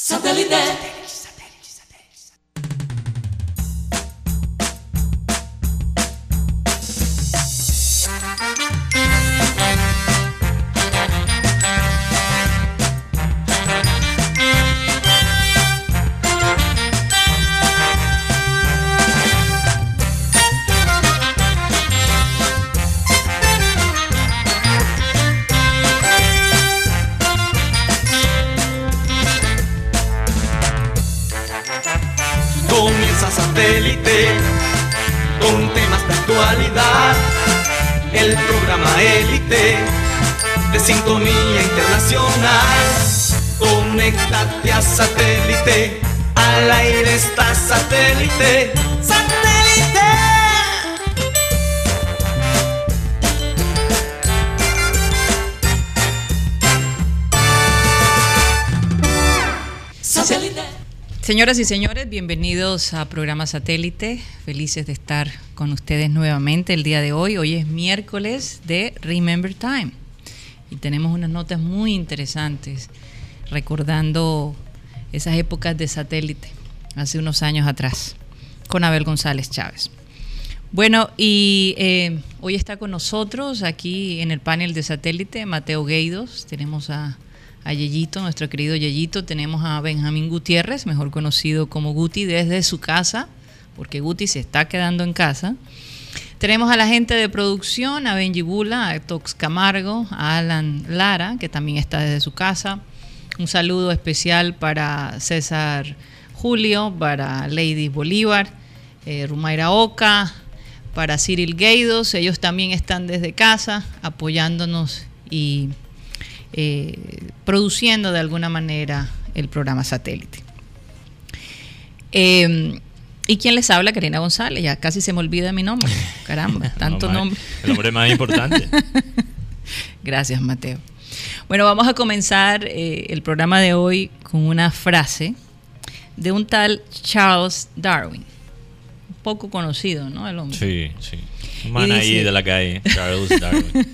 Satellite. Señoras y señores, bienvenidos a programa Satélite. Felices de estar con ustedes nuevamente el día de hoy. Hoy es miércoles de Remember Time y tenemos unas notas muy interesantes recordando esas épocas de satélite hace unos años atrás con Abel González Chávez. Bueno, y eh, hoy está con nosotros aquí en el panel de satélite Mateo Gueidos, tenemos a, a Yeyito, nuestro querido Yeyito, tenemos a Benjamín Gutiérrez, mejor conocido como Guti, desde su casa, porque Guti se está quedando en casa. Tenemos a la gente de producción, a Benji Bula, a Tox Camargo, a Alan Lara, que también está desde su casa. Un saludo especial para César Julio, para Lady Bolívar, eh, Rumaira Oca, para Cyril Gueidos. Ellos también están desde casa apoyándonos y eh, produciendo de alguna manera el programa satélite. Eh, ¿Y quién les habla? Karina González. Ya casi se me olvida mi nombre. Caramba, tanto nombre. El nombre más importante. Gracias, Mateo. Bueno, vamos a comenzar eh, el programa de hoy con una frase de un tal Charles Darwin. Un poco conocido, ¿no? El hombre. Sí, sí. Man ahí de la calle, Charles Darwin.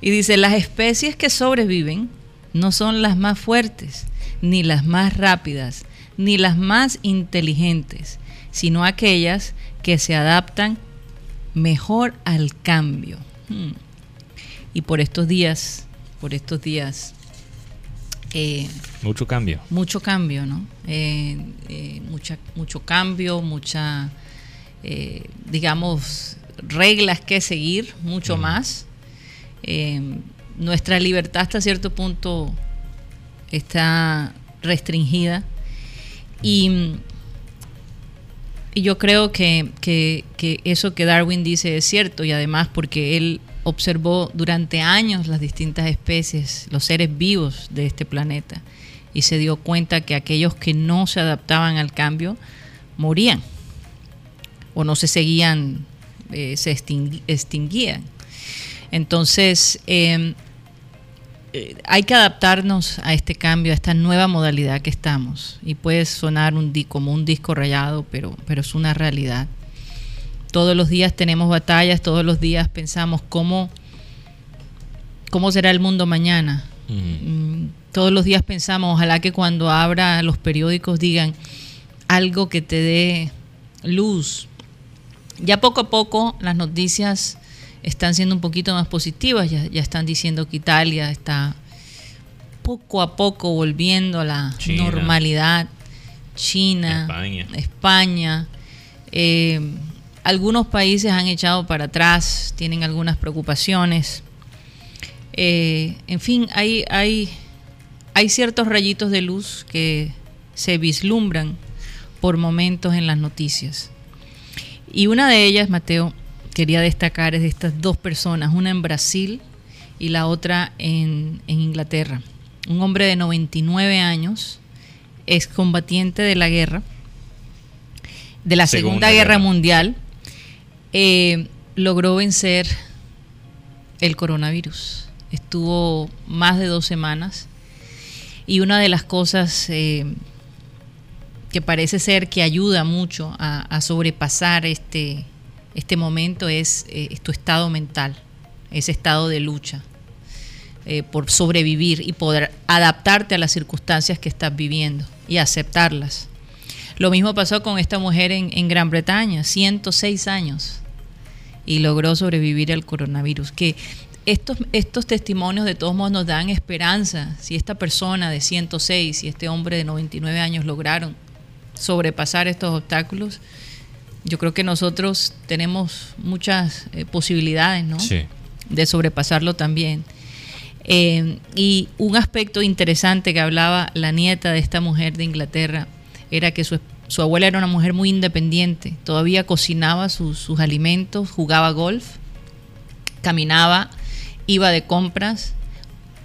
y dice, las especies que sobreviven no son las más fuertes ni las más rápidas, ni las más inteligentes, sino aquellas que se adaptan mejor al cambio. Hmm. Y por estos días, por estos días... Eh, mucho cambio. Mucho cambio, ¿no? Eh, eh, mucha, mucho cambio, mucha, digamos, reglas que seguir, mucho más. nuestra libertad hasta cierto punto está restringida. Y, yo creo que, eso que Darwin dice es cierto y además porque él observó durante años las distintas especies, los seres vivos de este planeta y se dio cuenta que aquellos que no se adaptaban al cambio morían o no se seguían, eh, se extinguían. Entonces, em, eh, hay que adaptarnos a este cambio, a esta nueva modalidad que estamos. Y puede sonar un, como un disco rayado, pero, pero es una realidad. Todos los días tenemos batallas, todos los días pensamos cómo, cómo será el mundo mañana. Mm, todos los días pensamos, ojalá que cuando abra los periódicos digan algo que te dé luz. Ya poco a poco las noticias están siendo un poquito más positivas, ya, están diciendo que Italia está poco a poco volviendo a la normalidad. China, España, eh, algunos países han echado para atrás, tienen algunas preocupaciones. Eh, en fin, hay, hay, hay ciertos rayitos de luz que se vislumbran por momentos en las noticias. Y una de ellas, Mateo, quería destacar es de estas dos personas, una en Brasil y la otra en, Inglaterra. Un hombre de 99 años, excombatiente de la guerra, de la Segunda, Guerra, Mundial, eh, logró vencer el coronavirus. Estuvo más de dos semanas y una de las cosas eh, que parece ser que ayuda mucho a sobrepasar este, este momento es, eh, tu estado mental, ese estado de lucha. eh, por sobrevivir y poder adaptarte a las circunstancias que estás viviendo y aceptarlas. Lo mismo pasó con esta mujer en, en Gran Bretaña, 106 años, y logró sobrevivir al coronavirus. Que estos, estos testimonios de todos modos nos dan esperanza. Si esta persona de 106 y este hombre de 99 años lograron sobrepasar estos obstáculos, yo creo que nosotros tenemos muchas eh, posibilidades ¿no? de sobrepasarlo también. Eh, y un aspecto interesante que hablaba la nieta de esta mujer de Inglaterra era que su, su abuela era una mujer muy independiente, todavía cocinaba sus, sus alimentos, jugaba golf, caminaba, iba de compras,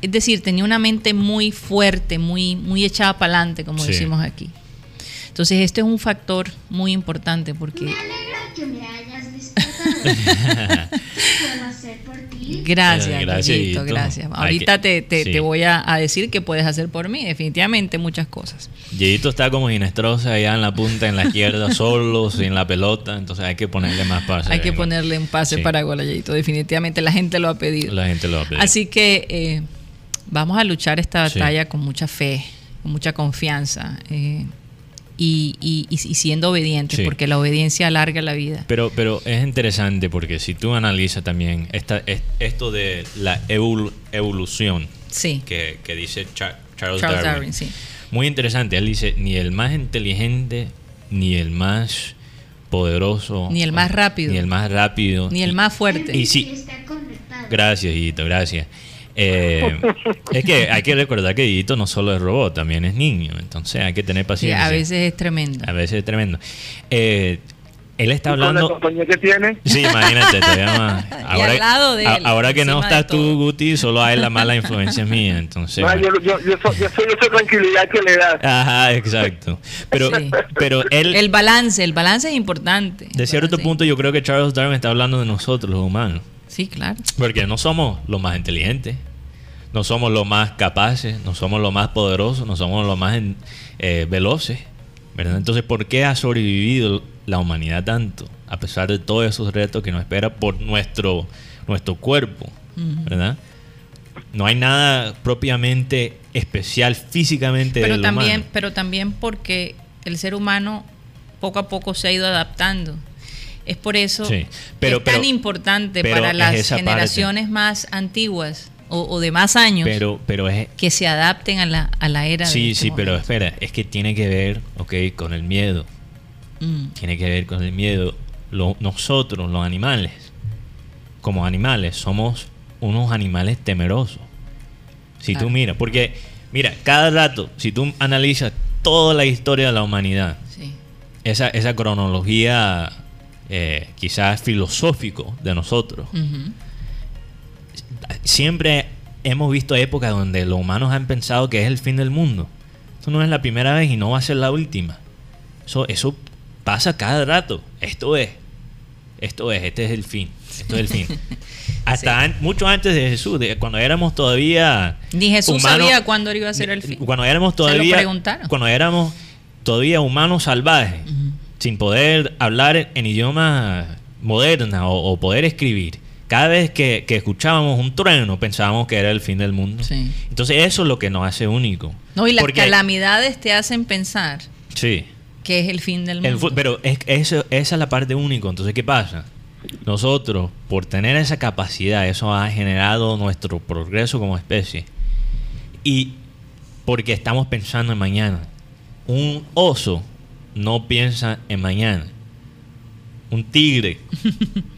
es decir, tenía una mente muy fuerte, muy, muy echada para adelante, como decimos aquí. Entonces, este es un factor muy importante porque... Me alegra que me hayas ¿Puedo hacer por ti? Gracias, eh, gracias, gracias. Ahorita te, te, voy a, decir qué puedes hacer por mí. Definitivamente muchas cosas. Yeyito está como Ginestrosa allá en la punta, en la izquierda, solo, sin la pelota. Entonces hay que ponerle más pase. Hay que ponerle un pase para gol a Yeyito. Definitivamente la gente lo ha pedido. La gente lo ha pedido. Así que eh, vamos a luchar esta batalla con mucha fe, con mucha confianza. Eh, y, y, siendo obedientes, porque la obediencia alarga la vida. Pero, pero es interesante porque si tú analizas también esta, esto de la evolución que, dice Charles, Darwin, muy interesante, él dice, ni el más inteligente, ni el más poderoso, ni el más rápido, ni el más rápido, ni el más fuerte. Y si, gracias, hijito, gracias. Eh, es que hay que recordar que Didito no solo es robot, también es niño, entonces hay que tener paciencia. a veces es tremendo. A veces es tremendo. Eh, él está hablando. la compañía que tiene? Sí, imagínate, te llama. Ahora, de ahora que no estás tú, Guti, solo hay la mala influencia mía. Entonces, yo, yo, yo, soy, yo, soy, esa tranquilidad que le da. Ajá, exacto. Pero, pero él. El balance, el balance es importante. De cierto punto, yo creo que Charles Darwin está hablando de nosotros, los humanos. Sí, claro. Porque no somos los más inteligentes, no somos los más capaces, no somos los más poderosos, no somos los más eh, veloces. ¿verdad? Entonces, ¿por qué ha sobrevivido la humanidad tanto? A pesar de todos esos retos que nos espera por nuestro, nuestro cuerpo. ¿verdad? No hay nada propiamente especial físicamente pero también, Pero también porque el ser humano poco a poco se ha ido adaptando. Es por eso que es tan importante para las generaciones más antiguas o, de más años pero, pero es, que se adapten a la, a la era. Sí, este sí, pero espera, es que tiene que ver, ok, con el miedo. Mm. Tiene que ver con el miedo. nosotros, los animales, como animales, somos unos animales temerosos. Si tú miras, porque, mira, cada rato, si tú analizas toda la historia de la humanidad, esa, esa cronología eh, quizás filosófico de nosotros, siempre hemos visto épocas donde los humanos han pensado que es el fin del mundo. Eso no es la primera vez y no va a ser la última. Eso, eso pasa cada rato. Esto es. Esto es, este es el fin. Esto es el fin. Hasta mucho antes de Jesús, cuando éramos todavía. Ni Jesús sabía cuándo iba a ser el fin. Cuando éramos todavía. Cuando éramos todavía humanos salvajes, sin poder hablar en idioma moderna o poder escribir cada vez que, escuchábamos un trueno pensábamos que era el fin del mundo. Entonces eso es lo que nos hace único. No, y las calamidades te hacen pensar sí. que es el fin del mundo. pero es, eso, esa es la parte única. Entonces, ¿qué pasa? Nosotros, por tener esa capacidad, eso ha generado nuestro progreso como especie. Y porque estamos pensando en mañana. Un oso no piensa en mañana. Un tigre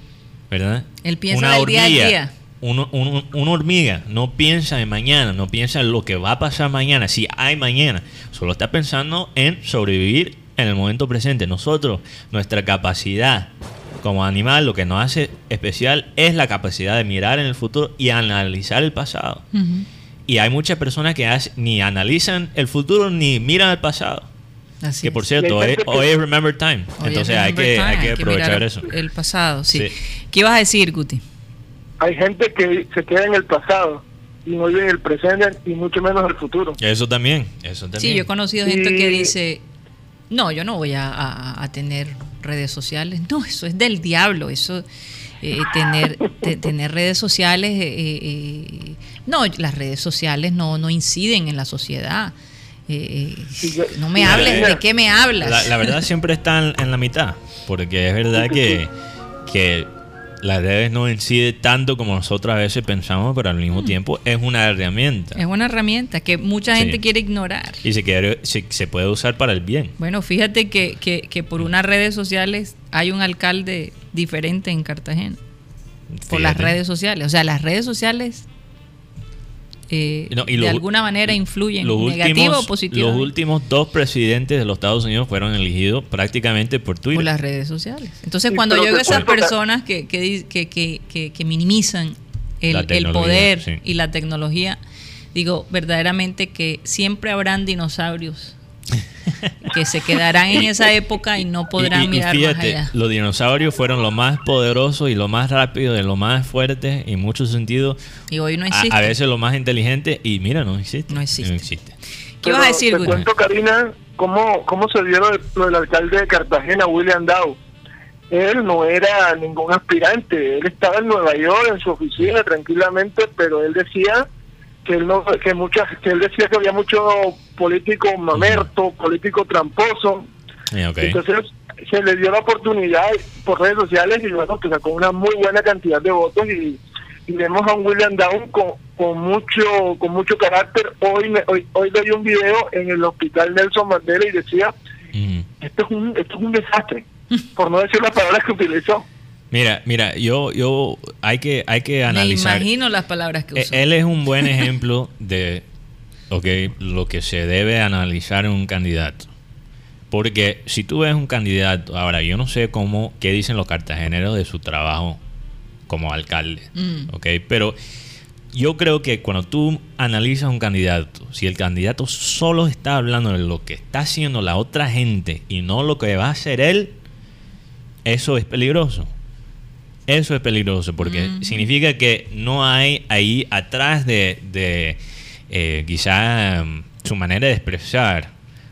¿verdad? Él piensa una hormiga, día día. una hormiga no piensa en mañana, no piensa en lo que va a pasar mañana, si hay mañana, solo está pensando en sobrevivir en el momento presente. Nosotros, nuestra capacidad como animal, lo que nos hace especial es la capacidad de mirar en el futuro y analizar el pasado. Y hay muchas personas que ni analizan el futuro ni miran el pasado que por cierto, hoy, es Remember Time. Entonces hay que, hay que aprovechar eso. El pasado, sí. ¿Qué ibas a decir, Guti? Hay gente que se queda en el pasado y no vive en el presente y mucho menos el futuro. Eso también, eso también. Sí, yo he conocido gente que dice, no, yo no voy a, tener redes sociales. No, eso es del diablo. Eso eh, tener, te- tener redes sociales, eh, eh, eh, no, las redes sociales no, no inciden en la sociedad. Eh, yo- no me hables. ¿de qué me hablas? La, la verdad siempre está en, en la mitad, porque es verdad que, que las redes no inciden tanto como nosotros a veces pensamos, pero al mismo tiempo es una herramienta Es una herramienta que mucha Sí. gente quiere ignorar. y se, quiere- se, se puede usar para el bien. Bueno, fíjate que, que, que por unas redes sociales hay un alcalde diferente en Cartagena. Por las redes sociales. O sea, las redes sociales eh, No, y de alguna manera influyen, Los negativo o últimos, positivo. los últimos dos presidentes de los Estados Unidos fueron elegidos prácticamente por Twitter. por las redes sociales. Entonces, Sí, cuando yo veo esas personas que, que, que, que, que- que minimizan el, poder sí. y la tecnología, digo verdaderamente que siempre habrán dinosaurios que se quedarán en esa época y no podrán Y- y- y mirar más fíjate, allá. Los dinosaurios fueron lo más poderosos y lo más rápido y lo más fuerte en muchos sentidos. Y hoy no A, existe. a veces lo más inteligente y mira, no existe. No existe. existe. ¿Qué vas a decir, Te cuento, Karina, cómo, cómo se dio lo del alcalde de Cartagena, William Dow. Él no era ningún aspirante, él estaba en Nueva York en su oficina tranquilamente, pero él decía que él no, que muchas, que él decía que había mucho político mamerto, político tramposo. Eh, ok. Entonces se le dio la oportunidad por redes sociales y luego que sacó una muy buena cantidad de votos y, y vemos a un William Down con, con mucho con mucho carácter. Hoy, me- hoy hoy doy un video en el hospital Nelson Mandela y decía esto es un esto es un desastre, por no decir las palabras que utilizó. Mira, mira, yo, yo hay que, hay que Me analizar. imagino las palabras que Eh, usó. Él es un buen ejemplo de okay, lo que se debe analizar en un candidato. Porque si tú ves un candidato, ahora yo no sé cómo, qué dicen los cartageneros de su trabajo como alcalde, Mm. ¿ok? Pero yo creo que cuando tú analizas un candidato, si el candidato solo está hablando de lo que está haciendo la otra gente y no lo que va a hacer él, eso es peligroso. Eso es peligroso porque significa que no hay ahí atrás de, de, eh, quizá mm, su manera de expresar,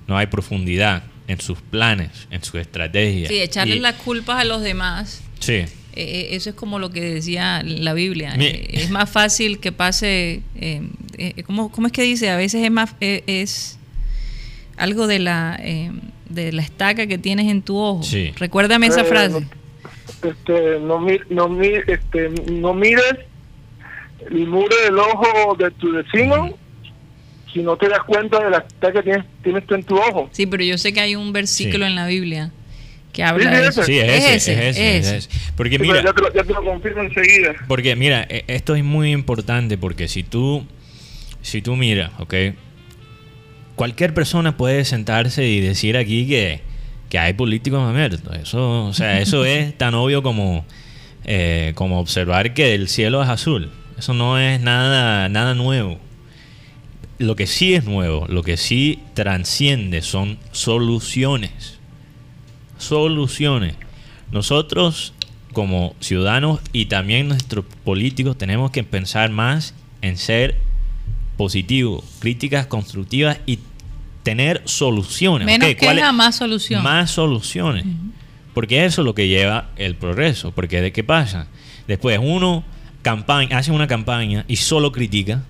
no hay profundidad en sus planes, en su estrategia. Sí, echarle Y- las culpas a los demás. Sí, eh, eh, eso es como lo que decía la Biblia. Mi- Eh, es más fácil que pase. Eh, eh, ¿cómo, cómo es que dice? A veces es más. eh, es algo de la, eh, de la estaca que tienes en tu ojo. Sí. Recuérdame esa Eh, frase. Este, no, mi- no, mi- este, no mires el muro del ojo de tu vecino si no te das cuenta de la que tienes, tienes tú en tu ojo. Sí, pero yo sé que hay un versículo Sí. en la Biblia que habla Sí, de ese. eso. sí, es ese, es ese, es ese. ese. Porque Sí, mira, ya, te lo, ya te lo confirmo enseguida. Porque mira, e- esto es muy importante porque si tú, si tú miras, ¿ok? Cualquier persona puede sentarse y decir aquí que, que hay políticos mamertos. Eso, o sea, eso es tan obvio como, eh, como observar que el cielo es azul. Eso no es nada, nada nuevo. Lo que sí es nuevo, lo que sí transciende son soluciones. Soluciones. Nosotros como ciudadanos y también nuestros políticos tenemos que pensar más en ser positivos, críticas constructivas y tener soluciones. Menos Ok, ¿cuál queja, más solución. Más soluciones. Porque eso es lo que lleva el progreso. Porque ¿de qué pasa? Después uno campaña, hace una campaña y solo critica.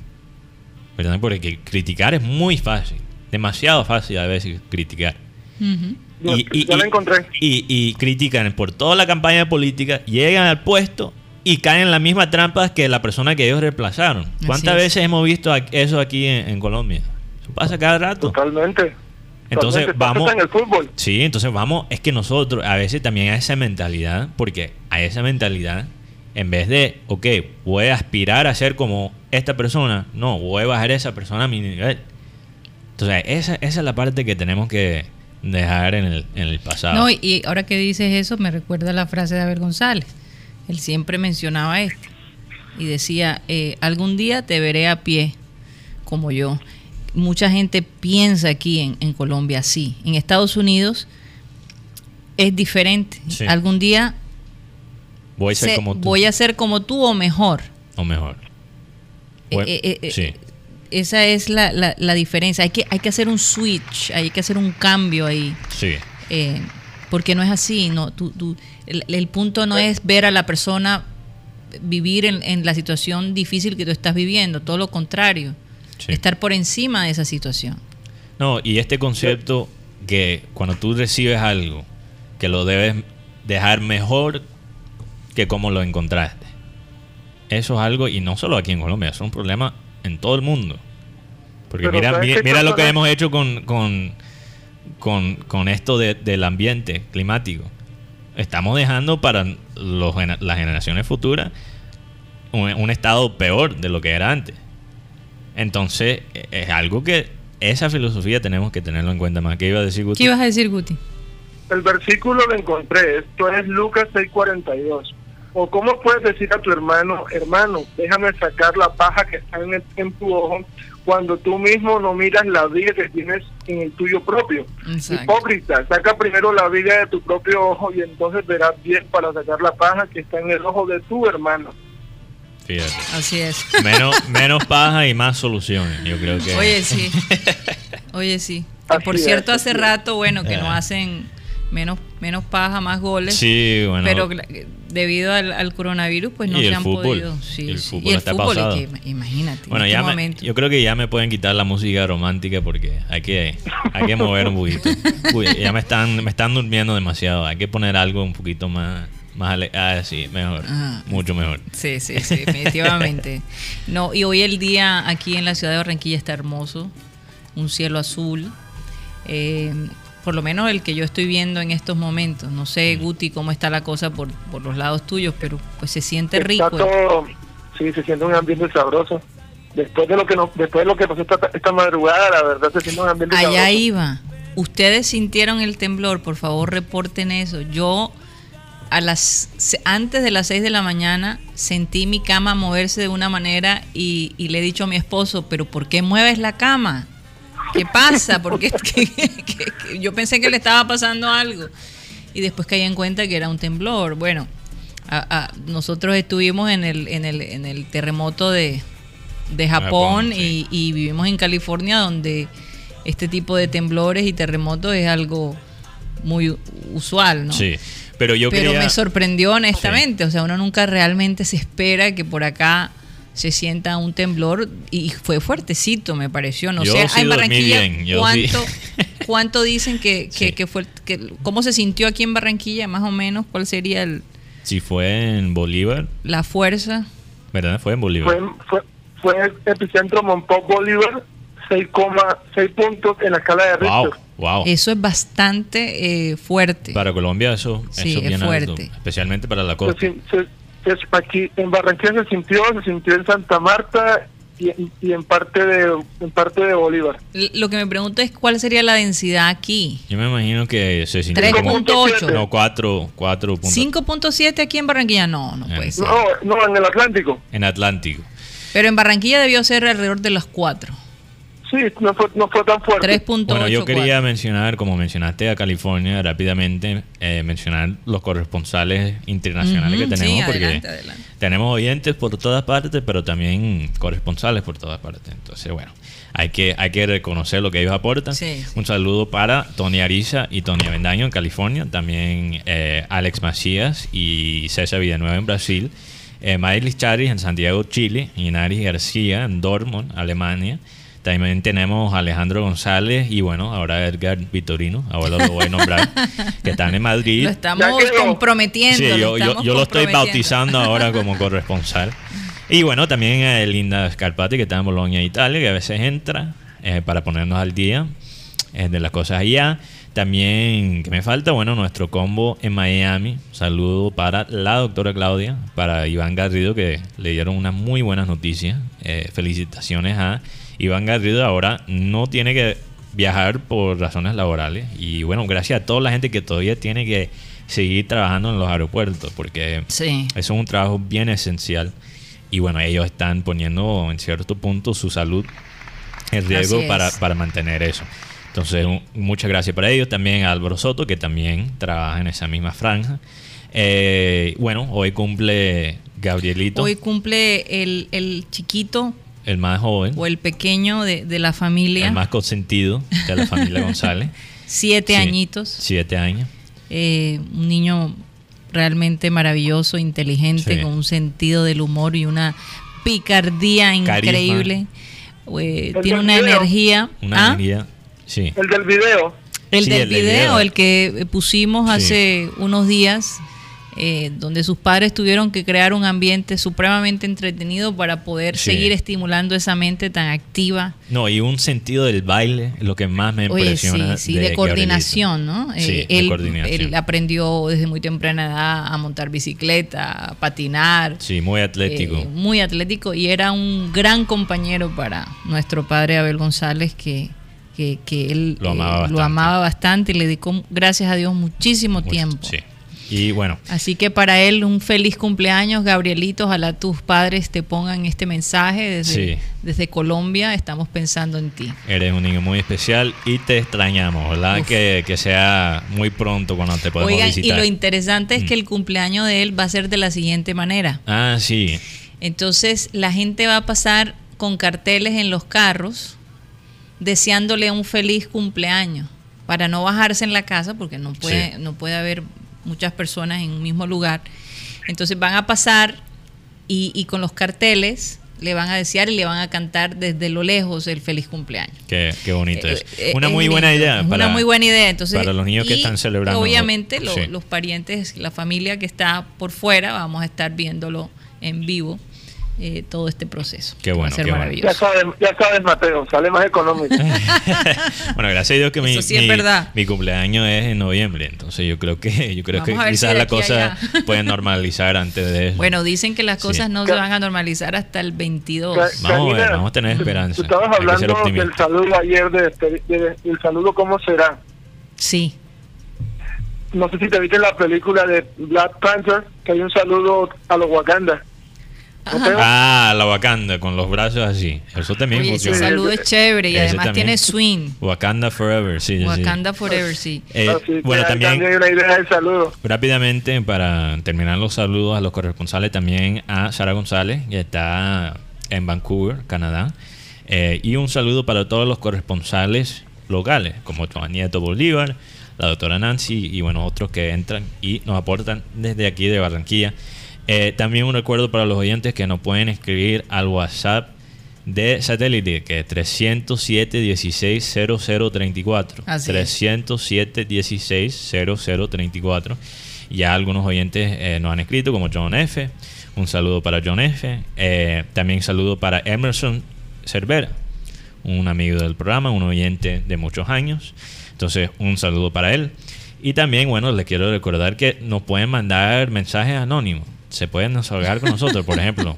¿Verdad? Porque criticar es muy fácil. Demasiado fácil a veces criticar. Ya- ya la encontré. y- y critican por toda la campaña política, llegan al puesto y caen en la misma trampa que la persona que ellos reemplazaron. ¿Cuántas es. veces hemos visto eso aquí en, en Colombia? Pasa cada rato. Totalmente. Entonces Totalmente. Vamos... hasta en el fútbol. Sí, entonces vamos, es que nosotros a veces también a esa mentalidad, porque a esa mentalidad, en vez de, ok, voy a aspirar a ser como esta persona, no, voy a bajar a esa persona a mi nivel. Entonces, esa, esa es la parte que tenemos que dejar en el, en el pasado. No, y, y ahora que dices eso, me recuerda la frase de Abel González. Él siempre mencionaba esto. Y decía, eh, algún día te veré a pie como yo. Mucha gente piensa aquí en, en Colombia así. En Estados Unidos es diferente. Sí. Algún día voy a ser se- como tú, voy a ser como tú o mejor. o mejor. Bueno, Eh, eh, eh, sí. Esa es la, la- la diferencia. Hay que, hay que hacer un switch, hay que hacer un cambio ahí. Sí, Eh, porque no es así, no, tú, tú- el, el punto no es ver a la persona vivir en, en la situación difícil que tú estás viviendo, todo lo contrario, Sí. estar por encima de esa situación. No, y este concepto que cuando tú recibes algo, que lo debes dejar mejor que como lo encontraste. Eso es algo, y no solo aquí en Colombia, es un problema en todo el mundo. Porque Pero mira, ¿sabes mira, lo que hemos hecho con, con, con, con esto de- del ambiente climático. Estamos dejando para los, las generaciones futuras un, un estado peor de lo que era antes. Entonces, e- es algo que esa filosofía tenemos que tenerlo en cuenta más. ¿Qué iba a decir Guti? ¿Qué ibas a decir, Guti? El versículo lo encontré, esto es Lucas 6:42. O cómo puedes decir a tu hermano, hermano, déjame sacar la paja que está en, el- en tu ojo, cuando tú mismo no miras la viga que tienes en el tuyo propio. Exacto. Hipócrita, saca primero la viga de tu propio ojo y entonces verás bien para sacar la paja que está en el ojo de tu hermano. Fíjate. Así es. Menos, menos paja y más soluciones. Yo creo que. Oye, sí. Oye, sí. Que, por cierto, hace rato, bueno, que Eh. no hacen menos, menos paja, más goles. Sí, bueno. Pero debido al, al coronavirus, pues no se han fútbol. podido. Sí, El sí. fútbol y el está fútbol, pasado. es que, imagínate. Bueno, en ya este me- momento. yo creo que ya me pueden quitar la música romántica porque hay que, hay que mover un poquito. Uy, ya me están, me están durmiendo demasiado. Hay que poner algo un poquito más, más ale- ah, sí, mejor, Ah. mucho mejor. Sí, sí, sí, definitivamente. No, y hoy el día aquí en la ciudad de Barranquilla está hermoso, un cielo azul, eh, por lo menos el que yo estoy viendo en estos momentos. No Mm. sé, Guti, cómo está la cosa por, por los lados tuyos, pero pues se siente Está rico. todo, sí, se siente un ambiente sabroso. Después de lo que nos, después de lo que pasó esta, esta madrugada, la verdad se siente un ambiente Allá sabroso. iba. Ustedes sintieron el temblor, por favor reporten eso. Yo a las antes de las 6 de la mañana sentí mi cama moverse de una manera y, y le he dicho a mi esposo, pero ¿por qué mueves la cama? ¿Qué pasa? Porque yo pensé que le estaba pasando algo y después caí en cuenta que era un temblor. Bueno, a- a- nosotros estuvimos en el, en el, en el terremoto de, de Japón, Japón, sí. y, y vivimos en California donde este tipo de temblores y terremotos es algo muy usual, ¿no? Sí, pero yo Pero quería... me sorprendió honestamente, o sea, uno nunca realmente se espera que por acá se sienta un temblor y fue fuertecito, me pareció. No Yo sé, sí en Barranquilla, bien, yo ¿cuánto, sí. cuánto dicen que, que, Sí. que fue, que, cómo se sintió aquí en Barranquilla, más o menos, cuál sería el- Si fue en Bolívar, la fuerza? ¿verdad? Fue en Bolívar. Fue, fue, fue el epicentro Monpós Bolívar, 6,6 puntos en la escala de Richter. wow. Eso es bastante eh, fuerte. Para Colombia eso, Sí, eso es bien alto, fuerte. especialmente para la Se costa. sin- se- se- aquí en Barranquilla se sintió, se sintió en Santa Marta y, y en parte de en parte de Bolívar. Lo que me pregunto es cuál sería la densidad aquí. Yo me imagino que se sintió como... 3.8. No, 4, 4 puntos 5.7 aquí en Barranquilla, no, no puede Eh, ser. No, no, en el Atlántico. en Atlántico. Pero en Barranquilla debió ser alrededor de las 4. Sí, no fue, no fue tan fuerte. 3.8. Bueno, yo quería mencionar, como mencionaste a California, rápidamente eh, mencionar los corresponsales internacionales que tenemos, sí, porque adelante, adelante. tenemos oyentes por todas partes, pero también corresponsales por todas partes. Entonces, bueno, hay que, hay que reconocer lo que ellos aportan. Sí. Un saludo para Tony Ariza y Tony Avendaño en California, también eh, Alex Macías y César Villanueva en Brasil, eh, Miley Charis en Santiago, Chile, Inaris García en Dortmund, Alemania. También tenemos a Alejandro González y bueno, ahora Edgar Vitorino, ahora lo voy a nombrar, que están en Madrid. Lo estamos comprometiendo. Sí, lo yo, yo, estamos yo lo estoy bautizando ahora como corresponsal. Y bueno, también a Linda Scarpati, que está en Bolonia, Italia, que a veces entra eh, para ponernos al día eh, de las cosas allá. También, que me falta? Bueno, nuestro combo en Miami. Saludo para la doctora Claudia, para Iván Garrido, que le dieron unas muy buenas noticias. Eh, felicitaciones a Iván Garrido. Ahora no tiene que viajar por razones laborales. Y bueno, gracias a toda la gente que todavía tiene que seguir trabajando en los aeropuertos, porque Sí. eso es un trabajo bien esencial. Y bueno, ellos están poniendo en cierto punto su salud en riesgo para, para mantener eso. Entonces, un- muchas gracias para ellos. También a Álvaro Soto, que también trabaja en esa misma franja. Eh, bueno, hoy cumple Gabrielito, Hoy cumple el, el chiquito el más joven, o el pequeño de, de la familia, el más consentido de la familia González. siete Sí, añitos. Siete años. eh, un niño realmente maravilloso, inteligente, Sí. con un sentido del humor y una picardía Carisma. increíble. Eh, tiene una video. energía. Una ¿Ah? energía. Sí. El del video. El Sí, del el del video, video. el que pusimos Sí. hace unos días, eh, donde sus padres tuvieron que crear un ambiente supremamente entretenido para poder Sí. seguir estimulando esa mente tan activa. No, y un sentido del baile, lo que más me Oye, sí, impresiona. sí, de, coordinación, Gabrielito. ¿no? Sí, Eh, de él, coordinación. él aprendió desde muy temprana edad a montar bicicleta, a patinar. Sí, muy atlético. eh, muy atlético y era un gran compañero para nuestro padre Abel González que, que, que él Lo amaba eh, bastante. amaba bastante y le dedicó, gracias a Dios, muchísimo Mucho, tiempo. Sí. Y bueno, Así que para él un feliz cumpleaños, Gabrielito. Ojalá tus padres te pongan este mensaje desde, Sí. desde Colombia. Estamos pensando en ti. eres un niño muy especial y te extrañamos, ¿verdad? Uf. Que, que sea muy pronto cuando te podemos Oigan, y visitar. lo interesante es Mm. que el cumpleaños de él va a ser de la siguiente manera. Ah, sí. Entonces la gente va a pasar con carteles en los carros deseándole un feliz cumpleaños para no bajarse en la casa porque no puede, Sí. no puede haber muchas personas en un mismo lugar. Entonces van a pasar y, y con los carteles le van a desear y le van a cantar desde lo lejos el feliz cumpleaños. Qué, qué bonito es. Eh, eh, Una es muy buena lindo, idea. para, una muy buena idea. Entonces, para los niños que están celebrando. Obviamente, lo- Sí. los parientes, la familia que está por fuera, vamos a estar viéndolo en vivo eh, todo este proceso. Qué Va a bueno, ser qué bueno. Ya maravilloso. sabes, ya sabes, Mateo, sale más económico. bueno, gracias a Dios que mi, sí mi- cumpleaños es en noviembre, entonces yo creo que yo creo Vamos que si quizás de la aquí a cosa allá. puede normalizar antes de eso. Bueno, dicen que las Sí. cosas no se van a normalizar hasta el 22. Ca- Vamos a ver, vamos a tener esperanza. Tú estabas hablando del saludo ayer, de, de- de- del saludo, ¿cómo será? Sí. No sé si te viste la película de Black Panther, que hay un saludo a los Wakanda. Ah, la Wakanda con los brazos así. Eso también Oye, ese funciona. saludo es chévere y Ese además también. tiene swing. Wakanda Forever, sí, sí, sí. Wakanda Forever, sí. Eh, que bueno, también hay una idea del saludo. rápidamente para terminar los saludos a los corresponsales también a Sara González, que está en Vancouver, Canadá. Eh, y un saludo para todos los corresponsales locales, como Juan Nieto Bolívar, la doctora Nancy y bueno, otros que entran y nos aportan desde aquí de Barranquilla. Eh, también un recuerdo para los oyentes que nos pueden escribir al WhatsApp de satélite, que es 307 16 0034. Así es. 307 16 0034. Ya algunos oyentes eh, nos han escrito, como John F. Un saludo para John F. Eh, también saludo para Emerson Cervera, un amigo del programa, un oyente de muchos años. Entonces, un saludo para él. Y también, bueno, les quiero recordar que nos pueden mandar mensajes anónimos. Se pueden desahogar con nosotros, por ejemplo.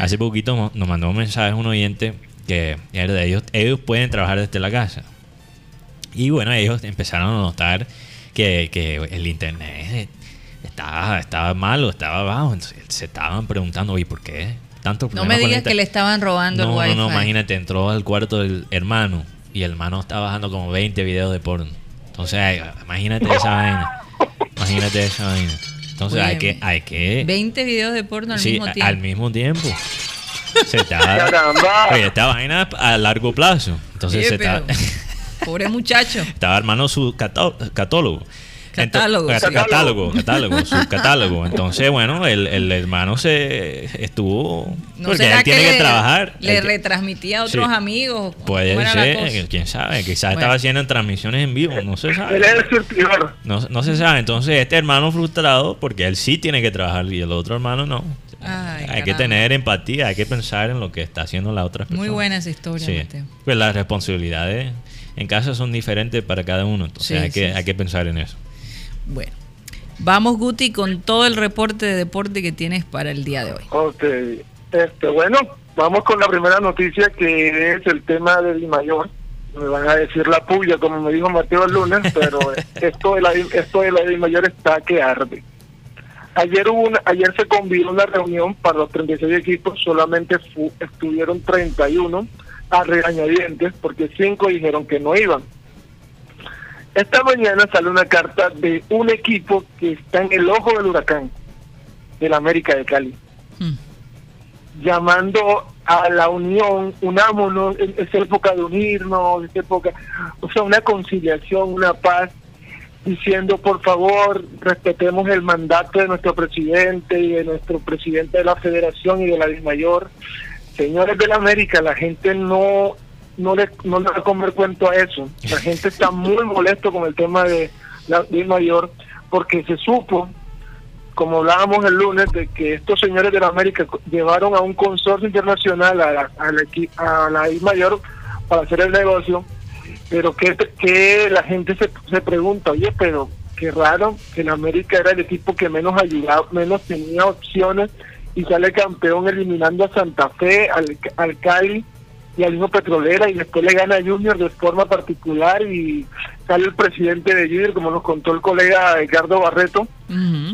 Hace poquito nos mandó un mensaje un oyente que era de ellos, ellos pueden trabajar desde la casa. Y bueno, ellos empezaron a notar que, que el internet estaba, estaba malo, estaba bajo. Entonces, se estaban preguntando, oye, ¿por qué tanto No me digas inter-?" que le estaban robando no, el wifi. No, no, imagínate, entró al cuarto del hermano y el hermano estaba bajando como 20 videos de porno. Entonces, imagínate esa vaina. Imagínate esa vaina. Entonces, Oye, hay que, hay que 20 videos de porno al sí, mismo tiempo. al mismo tiempo. Se está, oye, esta vaina a largo plazo. Entonces, Oye, se pero- está, Pobre muchacho. estaba armando su cató- catálogo. Ento- Catálogo, catálogo, catálogo, su catálogo. Entonces, bueno, el, el hermano se estuvo. ¿No porque él tiene que, trabajar. Le Él retransmitía a otros Sí. amigos. Puede ¿Cómo era ser, quién sabe, quizás Bueno. estaba haciendo transmisiones en vivo, no se sabe. Él es el surtidor. No, no se sabe. Entonces, este hermano frustrado, porque él sí tiene que trabajar y el otro hermano no. Ay, hay que tener empatía, hay que pensar en lo que está haciendo la otra persona. Muy buena esa historia, Sí. Mateo. Pues las responsabilidades en casa son diferentes para cada uno, entonces Sí, hay, que, sí, hay que pensar en eso. Bueno. Vamos, Guti, con todo el reporte de deporte que tienes para el día de hoy. Ok, este, bueno, vamos con la primera noticia que es el tema de Di Mayor. Me van a decir la puya, como me dijo Mateo el lunes, pero esto de la esto de la Di Mayor está que arde. Ayer hubo una, ayer se convidó una reunión para los 36 equipos, solamente fu- estuvieron 31 a regañadientes porque cinco dijeron que no iban. Esta mañana sale una carta de un equipo que está en el ojo del huracán, del América de Cali Hmm. llamando a la unión, unámonos, es época de unirnos, es época, o sea, una conciliación, una paz. diciendo por favor respetemos el mandato de nuestro presidente y de nuestro presidente de la federación y de la mayor señores de la América la gente no no le no le comer cuento a eso. La gente está muy molesto con el tema de la mayor porque se supo como hablábamos el lunes de que estos señores de la América llevaron a un consorcio internacional a la, a la, a la mayor para hacer el negocio pero que, que la gente se, se pregunta, oye, pero qué raro que en América era el equipo que menos ayudaba, menos tenía opciones y sale campeón eliminando a Santa Fe, al, al Cali y al mismo Petrolera y después le gana a Junior de forma particular y sale el presidente de Junior, como nos contó el colega Edgardo Barreto,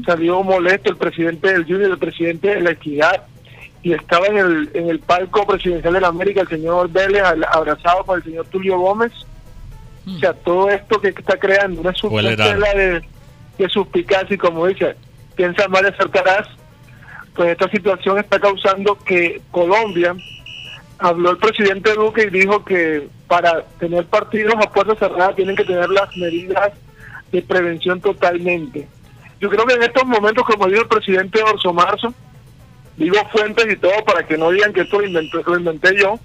salió molesto el presidente del Junior, el presidente de la Equidad y estaba en el, en el palco presidencial de la América el señor Vélez abrazado por el señor Tulio Gómez. O sea, todo esto que está creando una subtela de, de suspicacia y como dice, piensa mal y acertarás, pues esta situación está causando que Colombia, habló el presidente Duque y dijo que para tener partidos a puertas cerradas tienen que tener las medidas de prevención totalmente. Yo creo que en estos momentos, como dijo el presidente Orso Marzo, digo fuentes y todo para que no digan que esto lo inventé, lo inventé yo,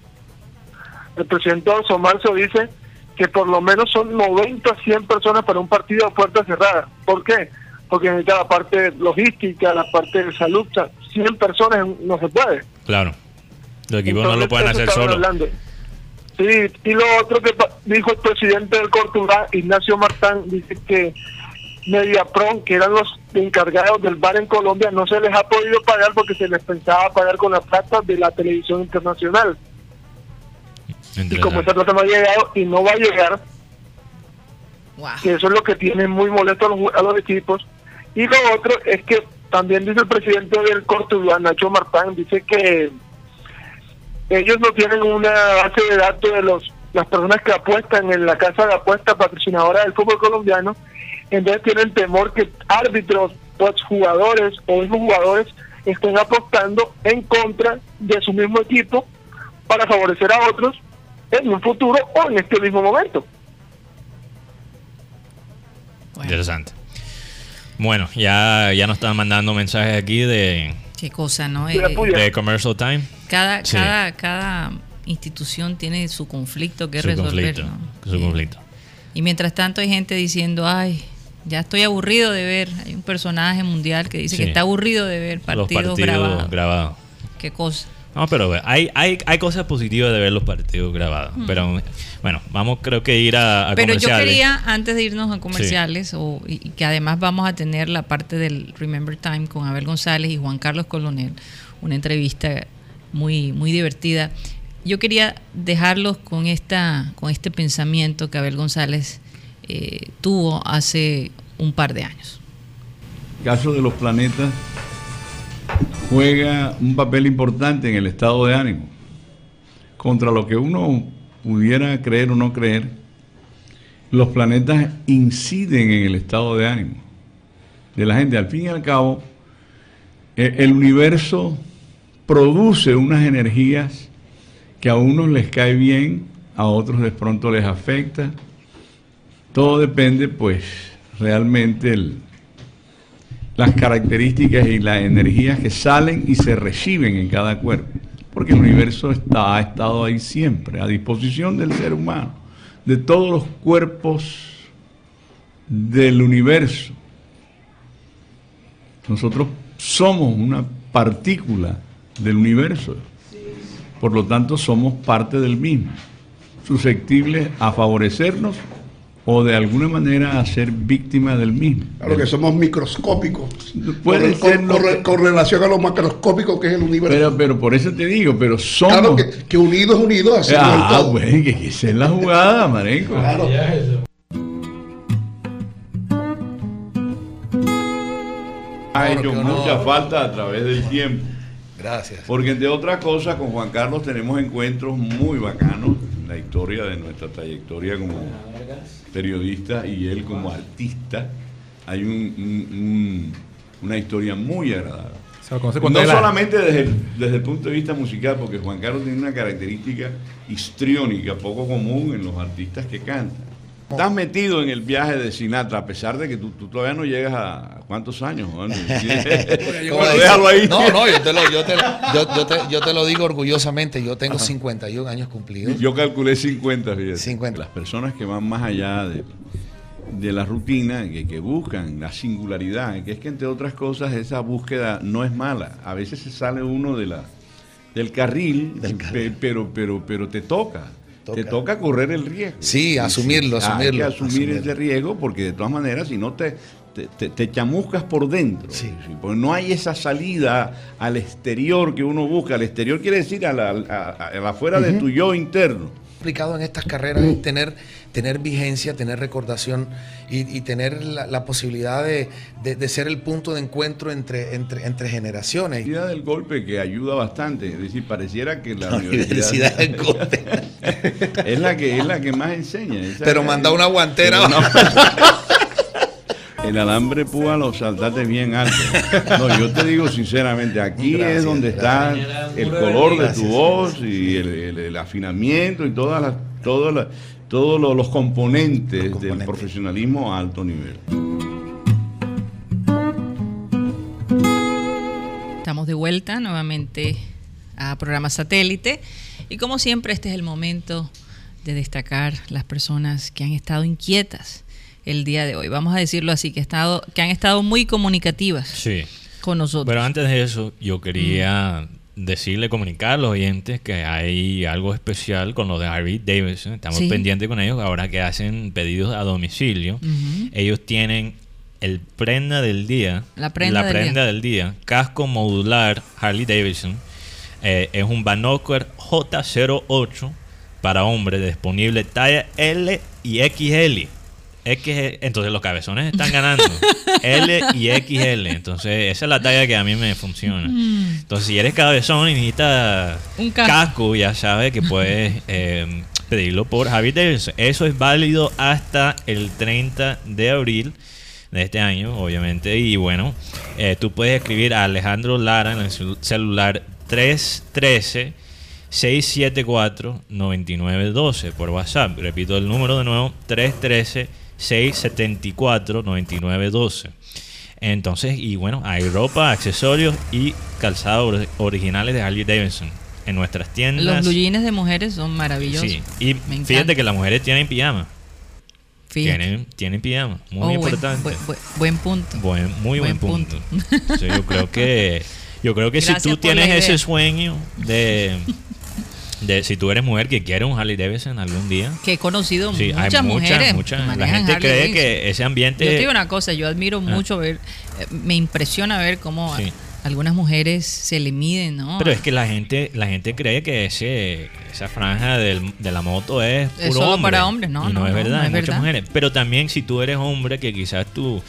el presidente Orso Marzo dice que por lo menos son 90 a 100 personas para un partido a puerta cerrada. ¿Por qué? Porque necesita la parte logística, la parte de salud, 100 personas no se puede. Claro, los equipos no lo pueden hacer solo. Sí, y lo otro que dijo el presidente del Cortuluá, Ignacio Martán, dice que Mediapron, que eran los encargados del bar en Colombia, no se les ha podido pagar porque se les pensaba pagar con la plata de la televisión internacional. Y como esa plata no ha llegado y no va a llegar, que eso es lo que tiene muy molesto a los, equipos. Y lo otro es que también dice el presidente del Cortuluá, Nacho Martán, dice que ellos no tienen una base de datos de los las personas que apuestan en la casa de apuestas patrocinadora del fútbol colombiano, entonces tienen temor que árbitros, pues, jugadores o mismos jugadores estén apostando en contra de su mismo equipo para favorecer a otros en un futuro o en este mismo momento. Interesante. Bueno, ya, ya nos están mandando mensajes aquí de... Qué cosa, ¿no? De, eh, Commercial Time. Cada, cada, cada institución tiene su conflicto que resolver. Su conflicto. Y mientras tanto hay gente diciendo, ay, ya estoy aburrido de ver. Hay un personaje mundial que dice que está aburrido de ver partidos, grabados. Qué cosa. No, pero hay, hay, hay cosas positivas de ver los partidos grabados. Pero bueno, vamos creo que ir a, a pero yo quería, antes de irnos a comerciales, o, y, que además vamos a tener la parte del Remember Time con Abel González y Juan Carlos Colonel, una entrevista muy, muy divertida. Yo quería dejarlos con, esta, con este pensamiento que Abel González eh, tuvo hace un par de años. Caso de los planetas juega un papel importante en el estado de ánimo. Contra lo que uno pudiera creer o no creer, los planetas inciden en el estado de ánimo de la gente. Al fin y al cabo, e, el universo produce unas energías que a unos les cae bien, a otros de pronto les afecta. Todo depende, pues, realmente el, las características y las energías que salen y se reciben en cada cuerpo. Porque el universo está, ha estado ahí siempre, a disposición del ser humano, de todos los cuerpos del universo. Nosotros somos una partícula del universo, por lo tanto somos parte del mismo, susceptibles a favorecernos o de alguna manera a ser víctima del mismo. Claro que somos microscópicos. Puede con, con, relación a lo macroscópico que es el universo. Pero, pero por eso te digo, pero somos. Claro que, que unidos, unidos hacemos ah, el todo. Güey, que esa es la jugada, marenco. Claro. Ha hecho mucha falta a través del tiempo. Gracias. Porque entre otras cosas, con Juan Carlos tenemos encuentros muy bacanos en la historia de nuestra trayectoria como periodista y él como artista, hay una historia muy agradable. No solamente desde el, desde el punto de vista musical, porque Juan Carlos tiene una característica histriónica poco común en los artistas que cantan. Estás metido en el viaje de Sinatra, a pesar de que tú, tú todavía no llegas a cuántos años. Bueno, déjalo ahí. No, no, yo te, lo, yo, te, yo, te, yo te lo digo orgullosamente. Yo tengo 51 años cumplidos. Yo calculé 50, fíjate. 50. Las personas que van más allá de, de la rutina, que, que, buscan la singularidad, que es que entre otras cosas esa búsqueda no es mala. A veces se sale uno de la, del carril, del carril. pero, pero, pero te toca. Te toca correr el riesgo. Sí, asumirlo, asumirlo. Hay que asumir ese riesgo porque de todas maneras, si no te, te, chamuscas por dentro. Sí. Porque no hay esa salida al exterior que uno busca. Al exterior quiere decir a la, a, afuera de tu yo interno. Complicado en estas carreras es tener tener vigencia, tener recordación y, tener la, posibilidad de, ser el punto de encuentro entre, entre, entre generaciones. La idea del golpe que ayuda bastante, es decir, pareciera que la, universidad, del golpe es la que es la que más enseña. Pero manda una guantera. el alambre púa lo saltaste bien alto. No, yo te digo sinceramente, aquí es donde está el color de tu voz y el, afinamiento y todas las, todas las, todos los, componentes, del profesionalismo a alto nivel. Estamos de vuelta nuevamente a programa satélite y como siempre este es el momento de destacar las personas que han estado inquietas el día de hoy. Vamos a decirlo así, que, estado, que han estado muy comunicativas con nosotros. Pero antes de eso, yo quería decirle, comunicar a los oyentes que hay algo especial con lo de Harvey Davidson. Estamos pendientes con ellos ahora que hacen pedidos a domicilio. Ellos tienen el prenda del día. La prenda, del, día. Casco modular Harley Davidson. Eh, es un Banoker J08 para hombres disponible talla L y XL. X, entonces los cabezones están ganando. L y XL. Entonces, esa es la talla que a mí me funciona. Mm. Entonces, si eres cabezón y necesitas un casco. ya sabes que puedes eh, pedirlo por Javi Davidson. Eso es válido hasta el 30 de abril de este año, obviamente. Y bueno, eh, tú puedes escribir a Alejandro Lara en el celular 313. 674-9912 por WhatsApp. Repito el número de nuevo, 313 674 9912. Entonces, y bueno, hay ropa, accesorios y calzados originales de Harley Davidson en nuestras tiendas. Los blue de mujeres son maravillosos. Sí, y fíjate que las mujeres tienen pijama. Tienen, tienen pijama, muy oh, importante. Buen, punto. muy buen, punto. yo creo que yo creo que si tú tienes ese sueño de de si tú eres mujer que quiere un Harley Davidson algún día. Que he conocido muchas, mujeres. la gente cree que ese ambiente. Yo te digo una cosa, yo admiro ah. mucho ver, eh, me impresiona ver cómo algunas mujeres se le miden, ¿no? Pero es que la gente, la gente cree que ese, esa franja del, de la moto es puro es solo para hombres, no, no, es verdad, hay muchas mujeres. Pero también si tú eres hombre que quizás tú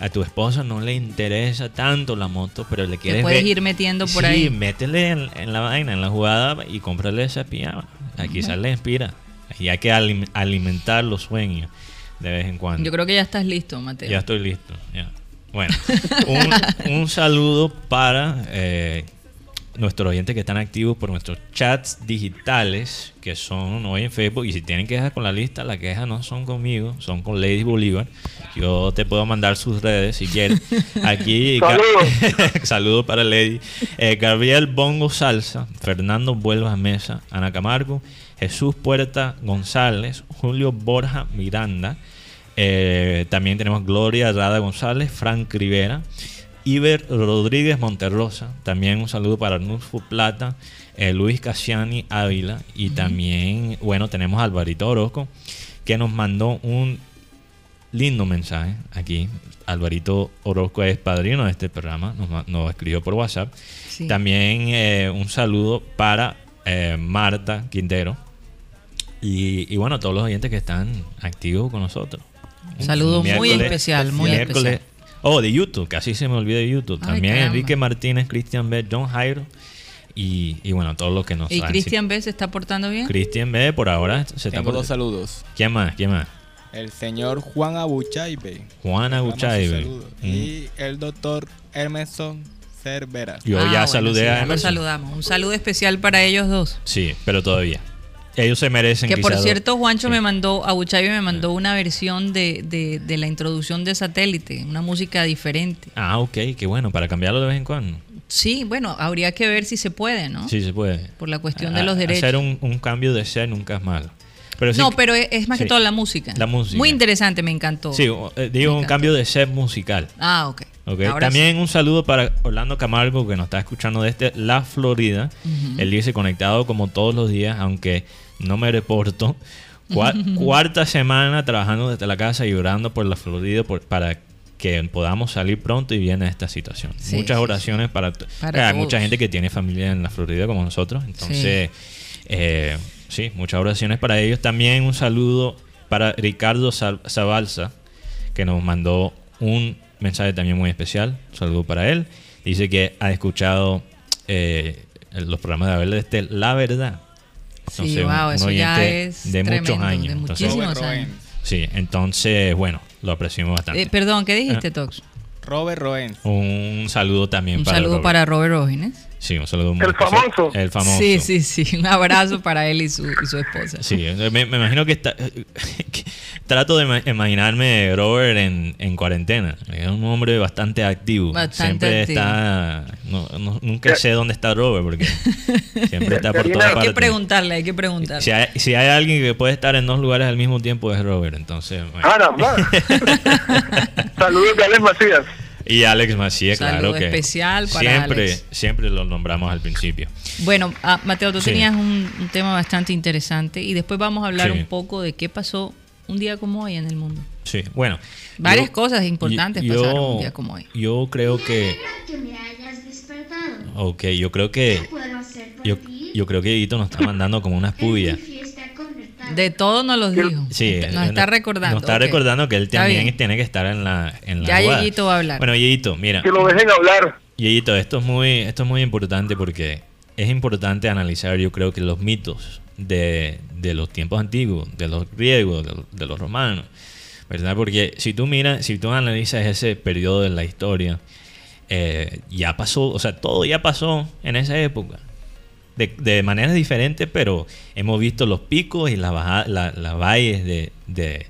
a tu esposa no le interesa tanto la moto, pero le quieres. Te puedes ir metiendo por ahí. Sí, métele en, la vaina, en la jugada y cómprale esa pijama. Quizás le inspira. Y hay que alimentar los sueños de vez en cuando. Yo creo que ya estás listo, Mateo. Ya estoy listo. Ya. Bueno, un, saludo para eh, nuestros oyentes que están activos por nuestros chats digitales, que son hoy en Facebook. Y si tienen quejas con la lista, las quejas no son conmigo, son con Lady Bolívar. Yo te puedo mandar sus redes si quieres. Aquí, saludos para Lady. Eh, Gabriel Bongo Salsa, Fernando Vuelvas Mesa, Ana Camargo, Jesús Puerta González, Julio Borja Miranda. Eh, también tenemos Gloria Rada González, Frank Rivera. Iber Rodríguez Monterrosa, también un saludo para Arnulfo Plata, eh, Luis Casiani Ávila y también, bueno, tenemos a Alvarito Orozco que nos mandó un lindo mensaje aquí. Alvarito Orozco es padrino de este programa, nos, escribió por WhatsApp. También eh, un saludo para eh, Marta Quintero y, bueno, todos los oyentes que están activos con nosotros. Un saludo muy especial, muy especial. Oh, de YouTube, casi se me olvidó de YouTube. También Enrique Martínez, Cristian B, John Jairo. Y, y, bueno, todos los que nos ¿Y Cristian B se está portando bien? Cristian B por ahora se Tengo dos saludos. ¿Quién más? ¿Quién más? El señor Juan Abuchaibe. Juan Abuchaibe. Mm. Y el doctor Emerson Cervera. Yo ya ah, saludé a Emerson. saludamos. Un saludo especial para ellos dos. Sí, pero todavía. Ellos se merecen Que por cierto, Juancho sí. me mandó, Abuchavi me mandó una versión de, de, de la introducción de satélite, una música diferente. Ah, ok, qué bueno, para cambiarlo de vez en cuando. Sí, bueno, habría que ver si se puede, ¿no? Sí, se puede. Por la cuestión A- de los derechos. Hacer un, un cambio de ser nunca es malo. Pero sí no, pero es, más que todo la música. La música. Muy interesante, me encantó. Sí, eh, digo Me un encantó. cambio de set musical. Ah, ok. También un saludo para Orlando Camargo que nos está escuchando desde la Florida. Él dice conectado como todos los días, aunque no me reporto. Cua- cuarta semana trabajando desde la casa y orando por la Florida por- para que podamos salir pronto y bien de esta situación. Sí, Muchas sí, oraciones para, hay mucha gente que tiene familia en la Florida como nosotros. Entonces, eh, sí, muchas oraciones para ellos. También un saludo para Ricardo Zabalza, que nos mandó un mensaje también muy especial. Un saludo para él. Dice que ha escuchado eh, los programas de Abel desde La Verdad. Sí, Entonces, wow, un eso ya es de muchos tremendo, años. de muchísimos años. Sí, entonces, bueno, lo apreciamos bastante. Eh, perdón, ¿qué dijiste, Ah. Tox? Robert Roens. un saludo también Un para saludo Robert. para Robert Rógenes. Sí, un saludo muy El especial. famoso. El famoso. Sí, sí, sí. Un abrazo para él y su, y su esposa. Sí, me, me imagino que, está, que trato de ima- imaginarme Robert en, en cuarentena. Es un hombre bastante activo. Bastante siempre activo. está. no- no- nunca sé dónde está Robert porque siempre está por todas hay Hay que partes. preguntarle, hay que preguntarle. Si hay, si hay alguien que puede estar en dos lugares al mismo tiempo es Robert. Entonces, bueno. Saludos de Alex Macías. Y Alex Macías, Saludo claro que especial para siempre, Alex. siempre lo nombramos al principio. Bueno, ah, Mateo, tú Sí. tenías un, un tema bastante interesante y después vamos a hablar Sí. un poco de qué pasó un día como hoy en el mundo. Sí, bueno. Varias yo- cosas importantes yo- pasaron un día como hoy. Yo creo que. que me hayas despertado. Ok, yo creo que. ¿Qué puedo hacer por Yo, ti? yo creo que Edito nos está mandando como unas puyas. De todo nos los dijo. Sí, nos está recordando. Nos está recordando que él también tiene que estar en la, en la Ya jugada. Yeyito va a hablar. Bueno, Yeyito, mira. Que lo dejen hablar. Yeyito, esto es muy, esto es muy importante porque es importante analizar, yo creo que los mitos de, de los tiempos antiguos, de los griegos, de, los- de los romanos, ¿verdad? Porque si tú miras, si tú analizas ese periodo de la historia, eh, ya pasó, o sea, todo ya pasó en esa época. De, de maneras diferentes, pero hemos visto los picos y las baja- la- las valles de, de-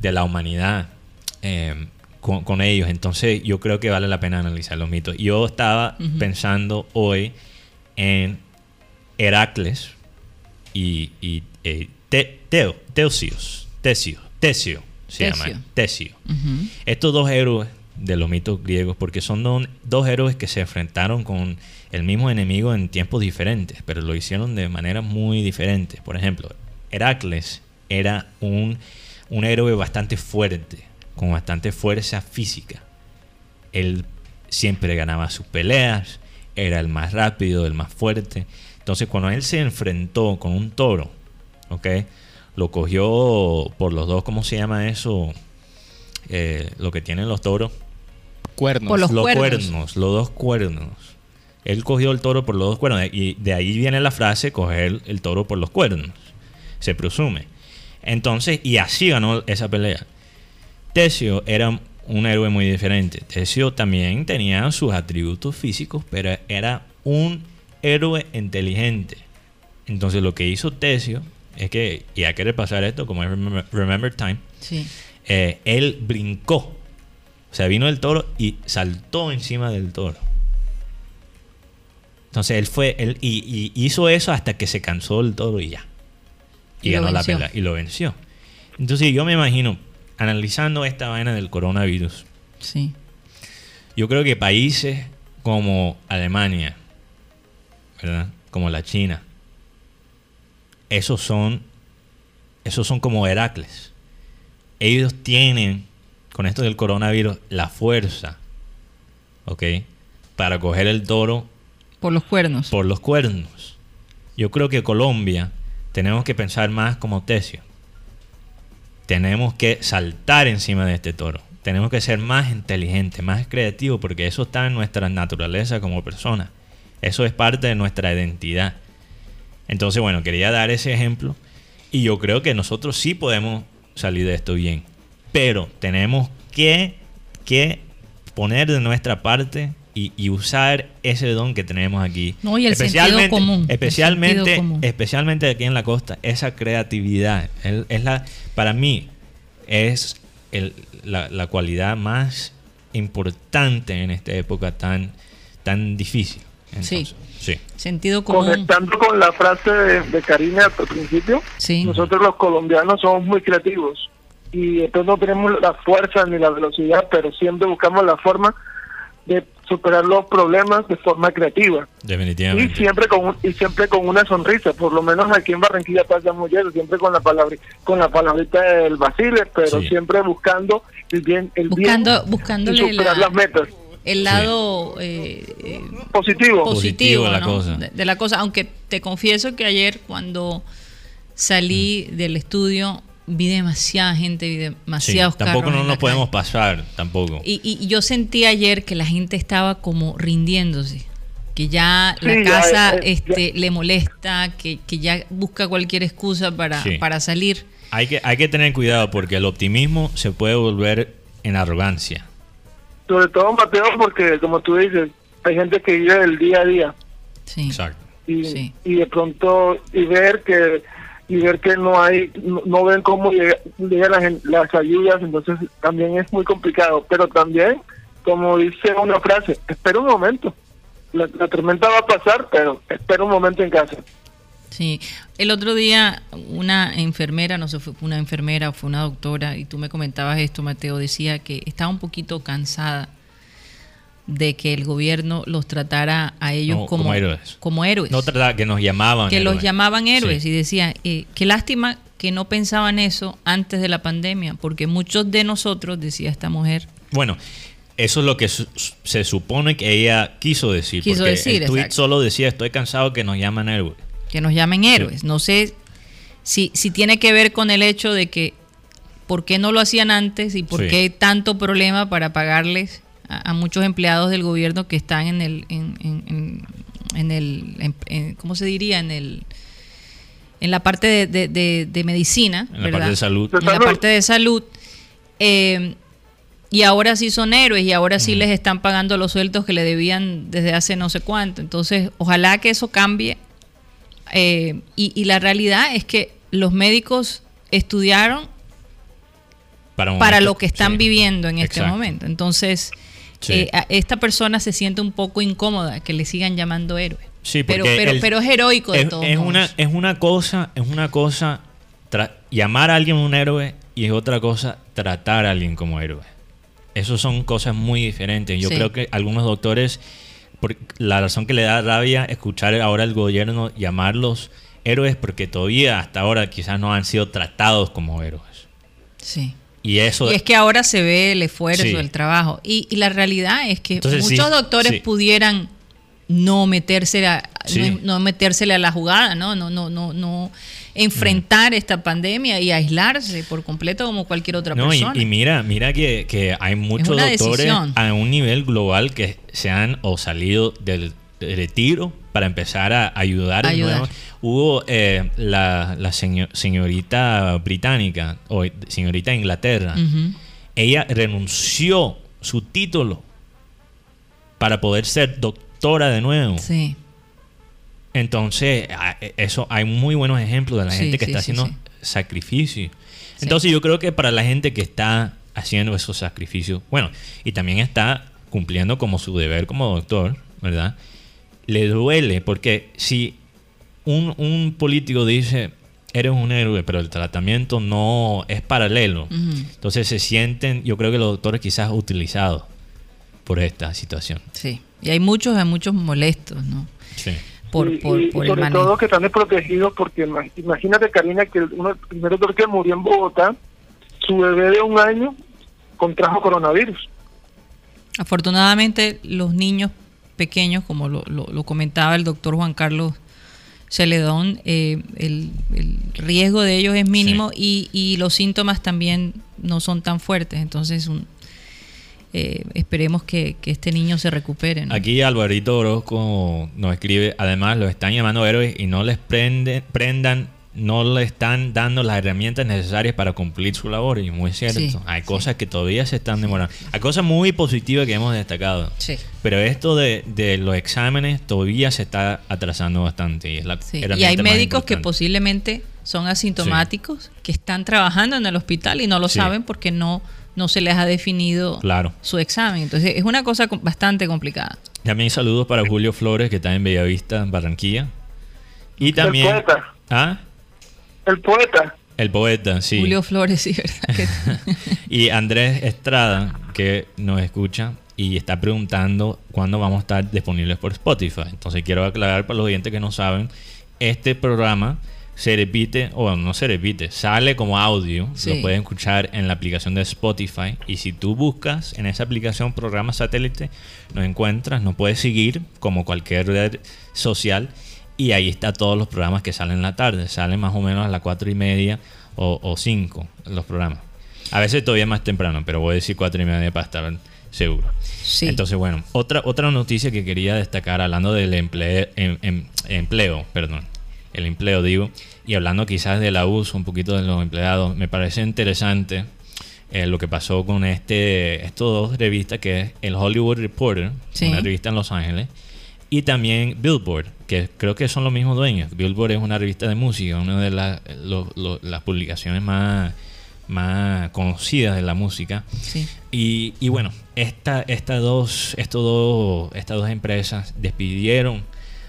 de la humanidad eh, con, con ellos. Entonces yo creo que vale la pena analizar los mitos. Yo estaba pensando hoy en Heracles y, y, eh, Te- Teo, Teucios, Tesio, Tesio se Tesio. llama, Tesio. Estos dos héroes de los mitos griegos, porque son don- dos héroes que se enfrentaron con el mismo enemigo en tiempos diferentes, pero lo hicieron de manera muy diferente. Por ejemplo, Heracles era un, un héroe bastante fuerte, con bastante fuerza física. Él siempre ganaba sus peleas, era el más rápido, el más fuerte. Entonces, cuando él se enfrentó con un toro, ¿ok? Lo cogió por los dos, ¿cómo se llama eso? Eh, lo que tienen los toros. Cuernos. Por los cuernos. cuernos, los dos cuernos. Él cogió el toro por los dos cuernos. Y de ahí viene la frase, coger el toro por los cuernos. Se presume. Entonces, y así ganó esa pelea. Tesio era un héroe muy diferente. Tesio también tenía sus atributos físicos, pero era un héroe inteligente. Entonces lo que hizo Tesio es que, y hay que repasar esto como es Remember, Remember Time, Sí. eh, él brincó. O sea, vino el toro y saltó encima del toro. Entonces él fue, él, y, y hizo eso hasta que se cansó el toro y ya. Y, ganó la pelea y lo venció. Entonces yo me imagino, analizando esta vaina del coronavirus, Sí. yo creo que países como Alemania, ¿verdad? Como la China, esos son, esos son como Heracles. Ellos tienen, con esto del coronavirus, la fuerza, ¿ok? Para coger el toro Por los cuernos. por los cuernos. Yo creo que Colombia tenemos que pensar más como Tesio. Tenemos que saltar encima de este toro. Tenemos que ser más inteligentes, más creativos, porque eso está en nuestra naturaleza como persona. Eso es parte de nuestra identidad. Entonces, bueno, quería dar ese ejemplo y yo creo que nosotros sí podemos salir de esto bien. Pero tenemos que, que poner de nuestra parte y, y usar ese don que tenemos aquí. No, y el sentido común, el Especialmente, sentido común. especialmente aquí en la costa, esa creatividad. Es la, para mí, es el- la, la cualidad más importante en esta época tan, tan difícil. Entonces, sí. Sentido común. Conectando con la frase de, de Karina al principio, Sí. nosotros los colombianos somos muy creativos y entonces no tenemos la fuerza ni la velocidad, pero siempre buscamos la forma de superar los problemas de forma creativa y Definitivamente. siempre con un- y siempre con una sonrisa por lo menos aquí en Barranquilla pasa muy eso siempre con la palabra con la palabrita del Basile pero Sí. siempre buscando el bien el Buscando- bien buscándole y superar la- las metas El lado eh, eh, positivo positivo, Positivo de la ¿no? cosa. De, de la cosa. Aunque te confieso que ayer cuando salí Mm. del estudio vi demasiada gente, vi Sí, demasiados Tampoco carros no en nos podemos calle. pasar, tampoco. Y, y- yo sentí ayer que la gente estaba como rindiéndose, que ya la Sí, casa eh, este, le molesta, que, que ya busca cualquier excusa para, Sí. para salir. Hay que, hay que tener cuidado porque el optimismo se puede volver en arrogancia. sobre todo Mateo porque como tú dices hay gente que vive el día a día Sí. Exacto. y, Sí. y de pronto y ver que y ver que no hay no, ven cómo llega- llegan las, las ayudas entonces también es muy complicado. Pero también como dice una frase espera un momento. La, la tormenta va a pasar pero espera un momento en casa. Sí, el otro día una enfermera, no sé, fue una enfermera o fue una doctora, y tú me comentabas esto, Mateo, decía que estaba un poquito cansada de que el gobierno los tratara a ellos No, como, como héroes. como héroes. No trata que nos llamaban. que los héroes. llamaban héroes Sí. y decía, eh, qué lástima que no pensaban eso antes de la pandemia, porque muchos de nosotros, decía esta mujer, Bueno, eso es lo que su- se supone que ella quiso decir. Quiso porque decir, el tweet solo decía, estoy cansado que nos llaman héroes. que nos llamen héroes. No sé si, si tiene que ver con el hecho de que por qué no lo hacían antes y por Sí. qué tanto problema para pagarles a, a muchos empleados del gobierno que están en el, en, en- en- en el, en- en- ¿cómo se diría? En el en la parte de, de- de- de medicina, En la parte de salud. En la parte de salud. eh, y ahora sí son héroes y ahora sí les están pagando los sueldos que le debían desde hace no sé cuánto. Entonces, ojalá que eso cambie. Eh, y, y la realidad es que los médicos estudiaron Para, para momento- lo que están sí. viviendo en este momento. Entonces, Sí. eh, esta persona se siente un poco incómoda que le sigan llamando héroe. Sí, pero, porque pero, el- pero es heroico de es, todos es modos. una es una cosa es una cosa llamar a alguien un héroe y es otra cosa tratar a alguien como héroe Esas son cosas muy diferentes yo Sí. creo que algunos doctores por la razón que le da rabia escuchar ahora al gobierno llamarlos héroes porque todavía hasta ahora quizás no han sido tratados como héroes Sí. Y eso Y es que ahora se ve el esfuerzo, Sí. el trabajo. Y, y la realidad es que Entonces, sí, muchos doctores sí. pudieran no meterse a, no, no metérsele a la jugada, ¿no? No, no, no, no enfrentar esta pandemia y aislarse por completo como cualquier otra No, persona. y mira, mira que, que hay muchos doctores decisión. a un nivel global que se han o salido del retiro para empezar a ayudar. Ayudar. nuevo. Hubo eh, la, la seño- señorita británica o señorita Inglaterra. Ella renunció su título para poder ser doctora de nuevo. Sí. Entonces, eso hay muy buenos ejemplos de la Sí, gente que sí, está sí, haciendo sí. sacrificio. Entonces, yo creo que para la gente que está haciendo esos sacrificios, bueno, y también está cumpliendo como su deber como doctor, ¿verdad? Le duele porque si un, un político dice, eres un héroe, pero el tratamiento no es paralelo, entonces se sienten, yo creo que los doctores quizás utilizados por esta situación. Sí. Y hay muchos, hay muchos molestos, ¿no? Sí. Por, y, por, y por el sobre manejo. todo que están desprotegidos porque ima- imagínate Karina que el, uno, el primer doctor que murió en Bogotá su bebé de un año contrajo coronavirus Afortunadamente, los niños pequeños, como lo, lo- lo comentaba el doctor Juan Carlos Celedón, eh, el, el riesgo de ellos es mínimo y, y los síntomas también no son tan fuertes. Entonces, un- eh, esperemos que, que este niño se recupere. ¿no? Aquí Alvarito Orozco nos escribe, además los están llamando héroes y no les prende- prendan no le están dando las herramientas necesarias para cumplir su labor. Y muy cierto. Sí, Hay sí. cosas que todavía se están demorando. Hay cosas muy positivas que hemos destacado. Sí. Pero esto de, de los exámenes todavía se está atrasando bastante. Y, es la Sí, Y hay médicos que posiblemente son asintomáticos, que están trabajando en el hospital y no lo Sí. saben porque no, no se les ha definido Claro. su examen. Entonces es una cosa bastante complicada. También saludos para Julio Flores, que está en Bellavista, Barranquilla. Y también. ¿Ah? El poeta. El poeta, sí. Julio Flores, sí, ¿verdad? Y Andrés Estrada, que nos escucha y está preguntando cuándo vamos a estar disponibles por Spotify. Entonces quiero aclarar para los oyentes que no saben, este programa se repite, o no se repite, sale como audio, Sí. lo pueden escuchar en la aplicación de Spotify y si tú buscas en esa aplicación programa satélite, nos encuentras, nos puedes seguir como cualquier red social y ahí está todos los programas que salen en la tarde, salen más o menos a las cuatro y media o, o cinco los programas. A veces todavía más temprano, pero voy a decir cuatro y media para estar seguro. Sí. Entonces, bueno, otra, otra noticia que quería destacar, hablando del empleo, em- em- empleo, perdón, el empleo digo, y hablando quizás del abuso un poquito de los empleados, me parece interesante eh, lo que pasó con este, estos dos revistas, que es el Hollywood Reporter, Sí. una revista en Los Ángeles, y también Billboard, que creo que son los mismos dueños. Billboard es una revista de música, una de las, lo- lo- las publicaciones más, más conocidas de la música. sí. Y, y bueno, esta, esta dos, estos dos, estas dos empresas despidieron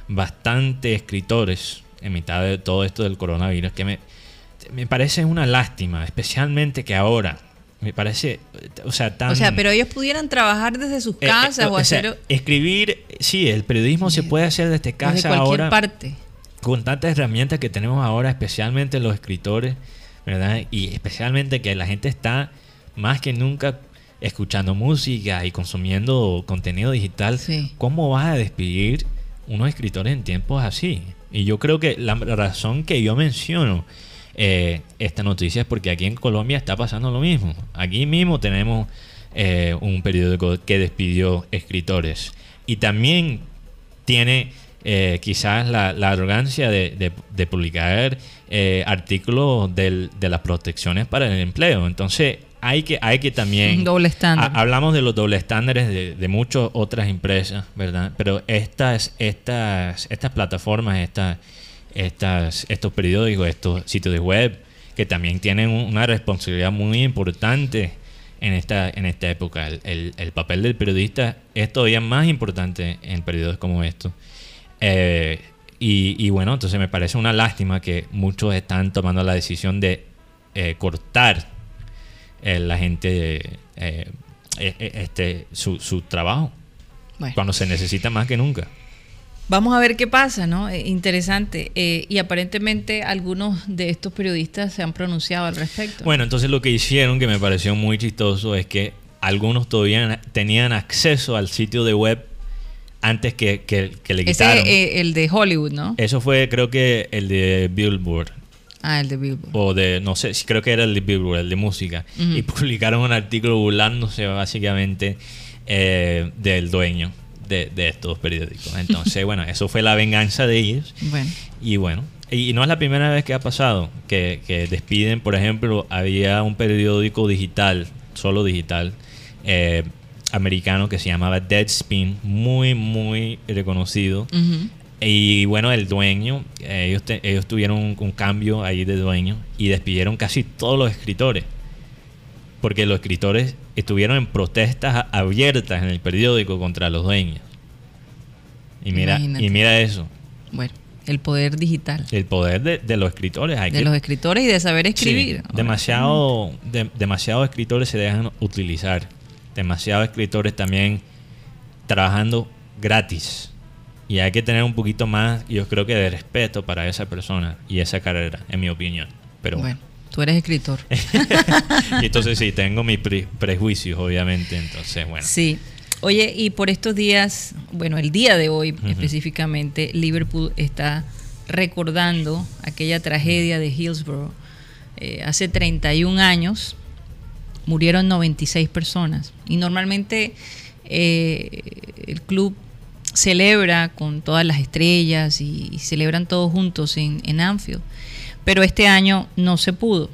bastante escritores en mitad de todo esto del coronavirus, que me, me parece una lástima, especialmente que ahora, me parece, o sea, tan... O sea, pero ellos pudieran trabajar desde sus Eh, eh, casas o, o sea, hacer escribir, sí, el periodismo se puede hacer desde desde casa cualquier ahora parte. con tantas herramientas que tenemos ahora, especialmente los escritores, ¿verdad? Y especialmente que la gente está más que nunca escuchando música y consumiendo contenido digital. Sí. ¿Cómo vas a despedir unos escritores en tiempos así? Y yo creo que la razón que yo menciono eh, esta noticia es porque aquí en Colombia está pasando lo mismo. Aquí mismo tenemos eh, un periódico que despidió escritores. Y también tiene eh, quizás la, la arrogancia de, de- de publicar eh, artículos del- de las protecciones para el empleo. Entonces hay que, hay que también... Un doble estándar. Ha- hablamos de los doble estándares de, de muchas otras empresas, ¿verdad? Pero estas, estas, estas plataformas, estas, estas, estos periódicos, estos sitios de web, que también tienen un- una responsabilidad muy importante en esta, en esta época. El, el- el papel del periodista es todavía más importante en periodos como estos. Eh, y, y bueno, entonces me parece una lástima que muchos están tomando la decisión de eh, cortar eh, la gente este su, su trabajo Bueno. cuando se necesita más que nunca. Vamos a ver qué pasa, ¿no? Eh, interesante. Eh, y aparentemente algunos de estos periodistas se han pronunciado al respecto. Bueno, entonces lo que hicieron que me pareció muy chistoso es que algunos todavía tenían acceso al sitio de web antes que, que- que le Ese quitaron. es eh, el de Hollywood, ¿no? Eso fue creo que el de Billboard. Ah, el de Billboard. o de, no sé, creo que era el de Billboard, el de música, y publicaron un artículo burlándose básicamente del dueño de, de estos periódicos. Entonces, bueno, eso fue la venganza de ellos. Bueno, Y bueno, y, no es la primera vez que ha pasado que, que despiden, por ejemplo, había un periódico digital, solo digital, eh, americano que se llamaba Deadspin, muy, muy reconocido. Y bueno, el dueño, ellos, te- ellos tuvieron un, un cambio ahí de dueño y despidieron casi todos los escritores. Porque los escritores estuvieron en protestas abiertas en el periódico contra los dueños. Y mira, Imagínate. y mira eso, bueno, el poder digital el poder de, de los escritores. Hay de que- los escritores y de saber Sí, escribir. demasiado, de- demasiados escritores se dejan utilizar. Demasiados escritores también trabajando gratis. Y hay que tener un poquito más, yo creo que de respeto para esa persona y esa carrera, en mi opinión. Pero Bueno, tú eres escritor. y entonces sí, tengo mis pre- prejuicios, obviamente. Entonces, bueno. Sí. Oye, y por estos días, bueno, el día de hoy específicamente, Liverpool está recordando aquella tragedia de Hillsborough. Eh, hace 31 años murieron 96 personas. Y normalmente eh, el club celebra con todas las estrellas y, y celebran todos juntos en, en Anfield. Pero este año no se pudo.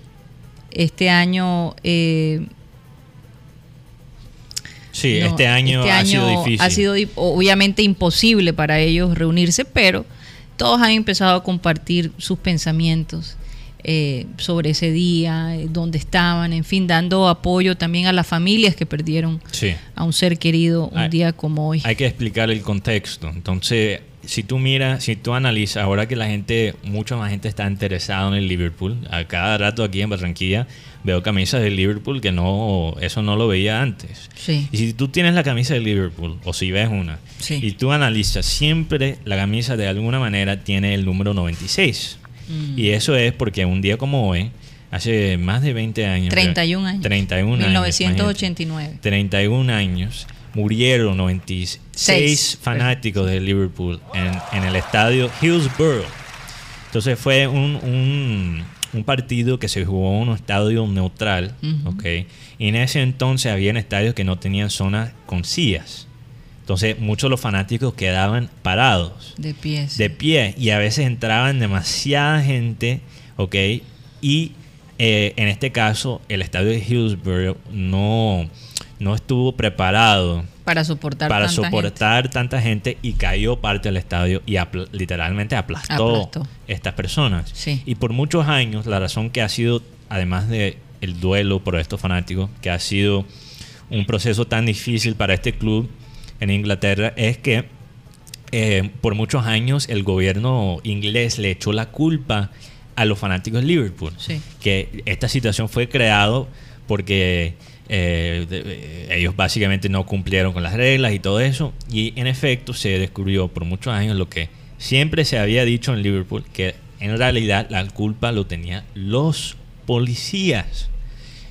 Este año eh, Sí, no, este año, este ha sido difícil. ha sido obviamente imposible para ellos reunirse, pero todos han empezado a compartir sus pensamientos eh, sobre ese día, eh, dónde estaban, en fin, dando apoyo también a las familias que perdieron Sí. a un ser querido un Hay- día como hoy. Hay que explicar el contexto. Entonces, si tú miras, si tú analizas, ahora que la gente, mucha más gente está interesada en el Liverpool, a cada rato aquí en Barranquilla veo camisas del Liverpool que no, eso no lo veía antes. Sí. Y si tú tienes la camisa de Liverpool, o si ves una, Sí. y tú analizas, siempre la camisa de alguna manera tiene el número 96. Mm. Y eso es porque un día como hoy, hace más de 20 años. 31 años. 31 años. 1989. imagínate. 31 años. Murieron 96 Seis. fanáticos de Liverpool en, en el estadio Hillsborough. Entonces fue un, un, un partido que se jugó en un estadio neutral. Ujú. ¿ok? Y en ese entonces había estadios que no tenían zonas con sillas. Entonces muchos de los fanáticos quedaban parados De pies. de pie y a veces entraban demasiada gente, ¿ok? Y eh, en este caso el estadio de Hillsborough no, no estuvo preparado para soportar para tanta soportar tanta gente y cayó parte del estadio y apl- literalmente aplastó, Aplastó. estas personas. Sí. Y por muchos años la razón que ha sido, además de el duelo por estos fanáticos, que ha sido un proceso tan difícil para este club en Inglaterra, es que eh, por muchos años el gobierno inglés le echó la culpa a los fanáticos de Liverpool. Sí. Que esta situación fue creado porque eh, de- eh, ellos básicamente no cumplieron con las reglas y todo eso. Y en efecto se descubrió por muchos años lo que siempre se había dicho en Liverpool, que en realidad la culpa lo tenían los policías.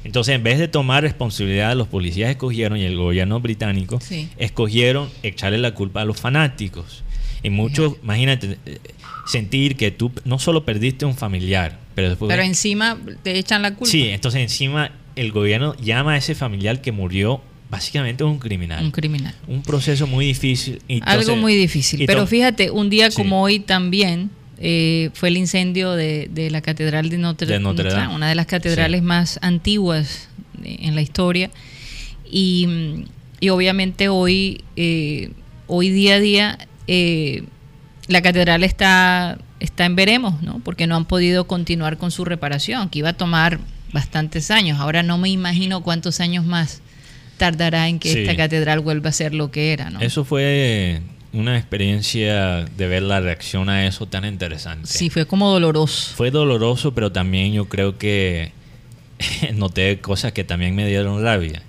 Entonces, en vez de tomar responsabilidad, los policías escogieron, y el gobierno británico, Sí. escogieron echarle la culpa a los fanáticos. Y muchos, imagínate, eh, sentir que tú no solo perdiste un familiar, pero después... Pero encima te echan la culpa. Sí, entonces encima el gobierno llama a ese familiar que murió básicamente un criminal. Un criminal. Un proceso muy difícil. Algo muy difícil. Pero fíjate, un día Sí. como hoy también eh, fue el incendio de, de la Catedral de Notre, De Notre Dame. una de las catedrales Sí. más antiguas de- en la historia. Y, y obviamente hoy, eh, hoy día a día, eh, la catedral está, está en veremos, ¿no? Porque no han podido continuar con su reparación, que iba a tomar bastantes años. Ahora no me imagino cuántos años más tardará en que Sí. esta catedral vuelva a ser lo que era, ¿no? Eso fue una experiencia de ver la reacción a eso tan interesante. Sí, fue como doloroso. Fue doloroso, pero también yo creo que noté cosas que también me dieron rabia.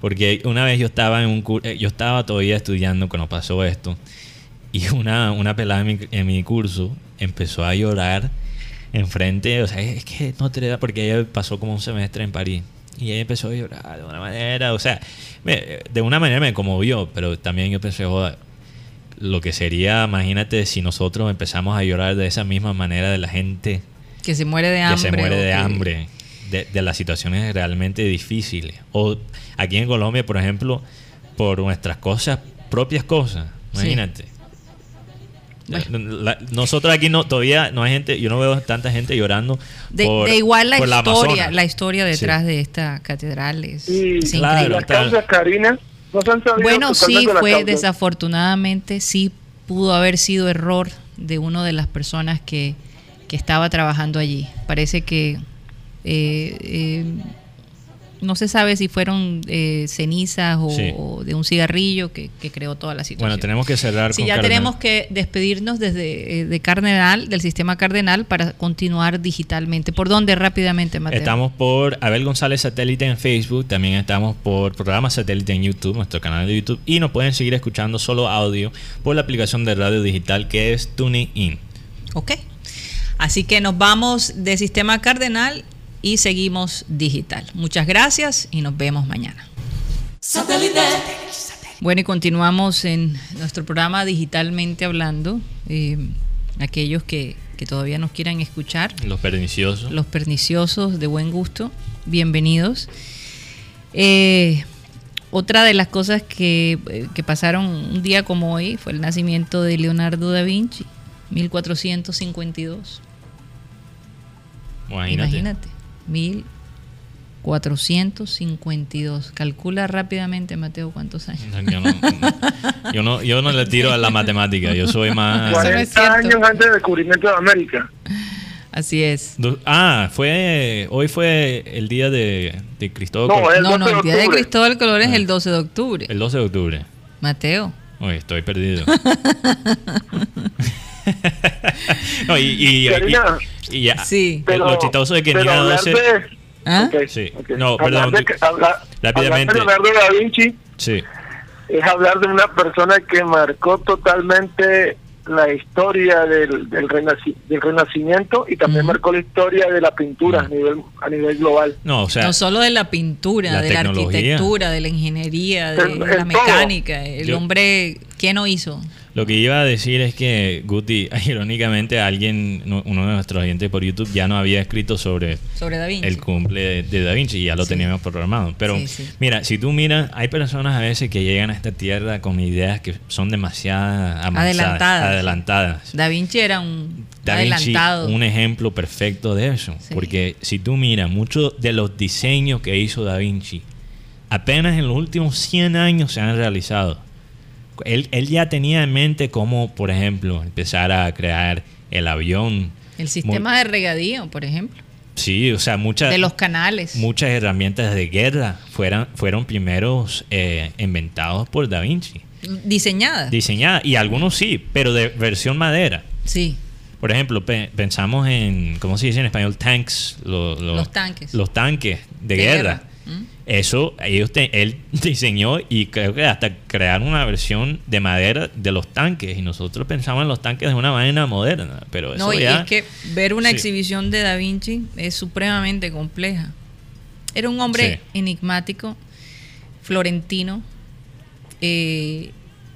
Porque una vez yo estaba en un cur- eh, yo estaba todavía estudiando cuando pasó esto y una, una pelada en mi, en mi curso empezó a llorar enfrente, o sea, es que no te da porque ella pasó como un semestre en París y ella empezó a llorar de una manera, o sea, me- de una manera me conmovió, pero también yo pensé, joder, lo que sería, imagínate si nosotros empezamos a llorar de esa misma manera de la gente Que se muere de que hambre. se muere de que- hambre, de, de las situaciones realmente difíciles. O aquí en Colombia, por ejemplo, por nuestras cosas, propias cosas, Sí. La- nosotros aquí no todavía no hay gente, yo no veo tanta gente llorando De, por, de igual la por historia, Amazonas. la historia detrás Sí. de esta catedral es, Y es Claro, increíble. las causas, Karina, no se han Bueno, sí, fue causas. desafortunadamente, sí pudo haber sido error de una de las personas que, que estaba trabajando allí. Parece que eh, eh, no se sabe si fueron eh, cenizas o, Sí. o de un cigarrillo que, que creó toda la situación. Bueno, tenemos que cerrar Sí, con ya Cardenal. tenemos que despedirnos desde eh, de Cardenal, del sistema Cardenal, para continuar digitalmente. ¿Por dónde rápidamente, Mateo? Estamos por Abel González Satélite en Facebook, también estamos por Programa Satélite en YouTube, nuestro canal de YouTube, y nos pueden seguir escuchando solo audio por la aplicación de radio digital que es TuneIn. Ok. Así que nos vamos de sistema cardenal y seguimos digital. Muchas gracias y nos vemos mañana. Bueno, y continuamos en nuestro programa Digitalmente Hablando. Eh, aquellos que, que todavía nos quieran escuchar, Los perniciosos. los perniciosos de buen gusto, bienvenidos. Eh, otra de las cosas que, eh, que pasaron un día como hoy fue el nacimiento de Leonardo da Vinci, 1452. Imagínate. Imagínate. 1452. Calcula rápidamente, Mateo, cuántos años. Yo no, yo no, yo no le tiro a la matemática, yo soy más... Eso no es 40 cierto. años antes del descubrimiento de América. Así es. Ah, fue hoy fue el día de, de Cristóbal No, Colón, No, no, 12 de el día de. Cristóbal Colón es Ah. el 12 de octubre. el 12 de octubre. Mateo. Uy, estoy perdido. No, y, y- y- y ya. Sí. Pero, lo chistoso de que pero se- de- ¿Ah? Ok, Sí. ok. No, Hablar perdón, de- hablar- rápidamente. hablar de Leonardo da Vinci Sí. es hablar de una persona que marcó totalmente la historia del, del, renaci- del renacimiento y también Ujú. marcó la historia de la pintura a nivel a nivel global. No, o sea, no solo de la pintura, la de la arquitectura, de la ingeniería, de, de la en todo. mecánica. El Yo- hombre, ¿qué no hizo? Lo que iba a decir es que Guti, irónicamente, alguien, no- uno de nuestros oyentes por YouTube ya no había escrito sobre Sobre Da Vinci. el cumple de, de Da Vinci y ya lo Sí. teníamos programado. Pero Sí, sí. mira, si tú miras, hay personas a veces que llegan a esta tierra con ideas que son demasiado Adelantadas. adelantadas. Da Vinci era un Da Vinci, adelantado. un ejemplo perfecto de eso. Porque si tú miras, muchos de los diseños que hizo Da Vinci, apenas en los últimos 100 años se han realizado. Él, él ya tenía en mente cómo, por ejemplo, empezar a crear el avión. El sistema de regadío, por ejemplo. Sí, o sea, muchas, De los canales. muchas herramientas de guerra fueran, fueron primeros eh, inventados por Da Vinci. Diseñadas. Diseñadas, y algunos sí, pero de versión madera. sí. Por ejemplo, pe- pensamos en, ¿cómo se dice en español? Tanks. lo- lo- Los tanques. Los tanques de, De guerra. guerra. ¿Mm? Eso, ellos te- él diseñó y creo que hasta crearon una versión de madera de los tanques. Y nosotros pensamos en los tanques de una manera moderna. Pero eso No, y ya... es que ver una Sí. exhibición de Da Vinci es supremamente compleja. Era un hombre Sí. enigmático, florentino, eh,